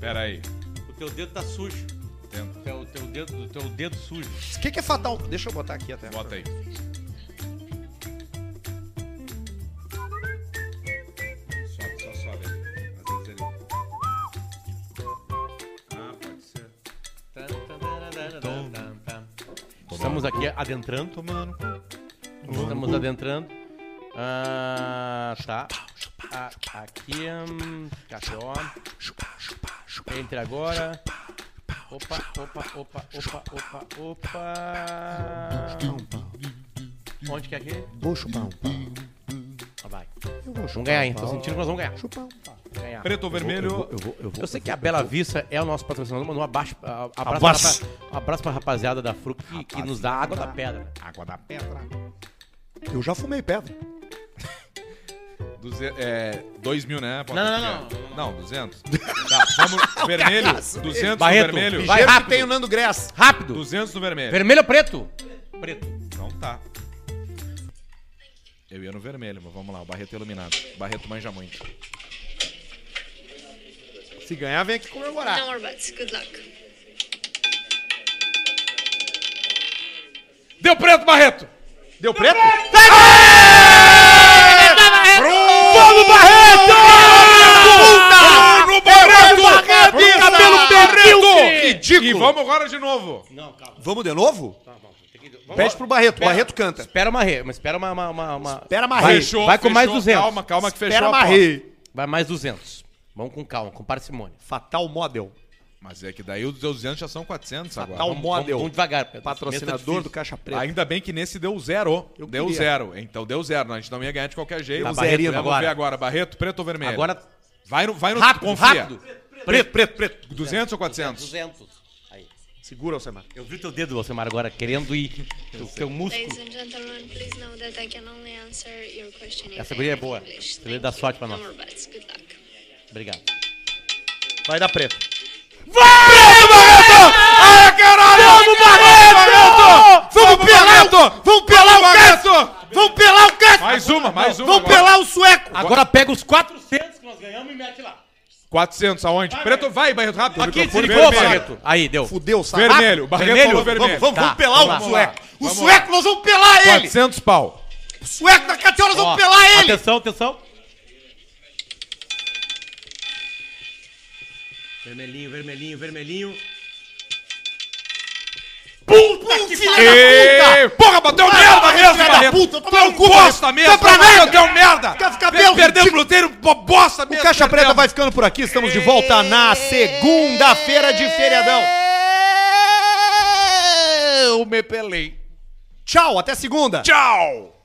Pera aí. O teu dedo tá sujo. Tenta. Teu, teu, dedo, teu dedo sujo. O que, que é Fatal? Deixa eu botar aqui até. Bota aí. Estamos aqui adentrando. Tomando. Estamos adentrando. Ah, tá. Ah, aqui, hum, KTO. Entre agora. Opa, opa, opa, opa, opa, opa. Onde que é aqui? Vou chupar um pau. Ah, vai. Vamos ganhar, hein? Tô sentindo que nós vamos ganhar. Chupar um pau. Ganhar. Preto ou vermelho? Eu, vou, eu, vou, eu sei que a Bela Vista é o nosso patrocinador, mas um abraço, Abraço. pra, abraço pra rapaziada da Fruc que, que nos dá água da pedra. Água da pedra. Eu já fumei pedra. Duze... É, 2 mil, né? Não, não, não, Não, 200. Tá, vamos. Vermelho. 200 Barreto, no vermelho. vai rápido. tem o Nando Gress. Rápido! 200 no vermelho. Vermelho ou preto? Preto. Não tá. Eu ia no vermelho, mas vamos lá. O Barreto é iluminado. Barreto manja muito. Se ganhar, vem aqui comemorar. More bets. Good luck. Deu preto, Barreto! Deu preto? Vamos, Barreto! no Barreto! cabelo perdido! Ridículo! E vamos agora de novo. Não, calma. Vamos de novo? Vamos Pede pro Barreto. Espera. Barreto canta. Espera uma re, mas espera uma... uma, uma, uma- Espera Vai, Marrei. Fechou, vai com mais fechou. 200. Calma, calma que fechou Espera a aposta. Marrei. Vai mais 200. Vamos com calma, com parcimônia. Fatal Model. Mas é que daí os 200 já são 400 agora. Fatal Vamos, Model. vamos devagar. Pedro. Patrocinador tá difícil. do Caixa Preta. Ainda bem que nesse deu zero. Eu deu queria. zero. Então deu zero. A gente não ia ganhar de qualquer jeito. Tá, Vamos Barreto, Vamos agora. ver agora. Barreto, preto ou vermelho? Agora, Vai no, vai no rápido, confia. rápido. Preto, preto, preto. 200 ou 400? 200. Aí. Segura, Alcemar. Eu vi teu dedo, Alcemar, agora, querendo ir. O teu músculo. Ladies and gentlemen, please know that I can only answer your question in Essa guria é boa. Thank dá sorte pra nós. Good luck. Obrigado. Vai dar preto. Ah, caralho! Vamos, Barreto! Vamos pelar o Barreto! Cássio! Vamos pelar o Cássio! Mais uma, mais uma. Vamos agora. pelar o sueco! Agora pega os 400 que nós ganhamos e mete lá. 400 aonde? Preto, vai, Barreto, rápido. Aqui, desligou. Barreto. Aí, deu. Fudeu, sabe? Vermelho, o Barreto Vermelho? falou vermelho. Vamos, vamos, Tá, vamos pelar vamos o lá. sueco! O Vamos sueco, nós vamos pelar ele! 400 pau. O sueco da Cateola, nós vamos pelar ele! Atenção, atenção. Vermelhinho, vermelhinho, vermelhinho. Puta que filha da puta! Porra, bateu merda mesmo, filha da puta, é um cu, bosta mesmo, Vai pra Barreto, merda. Quer ficar bem- Perdendo pro luteiro, bo- bosta O mesmo. Caixa Preta perdemos. vai ficando por aqui, estamos de volta na segunda-feira de feriadão. Eu me pelei. Tchau, até segunda! Tchau.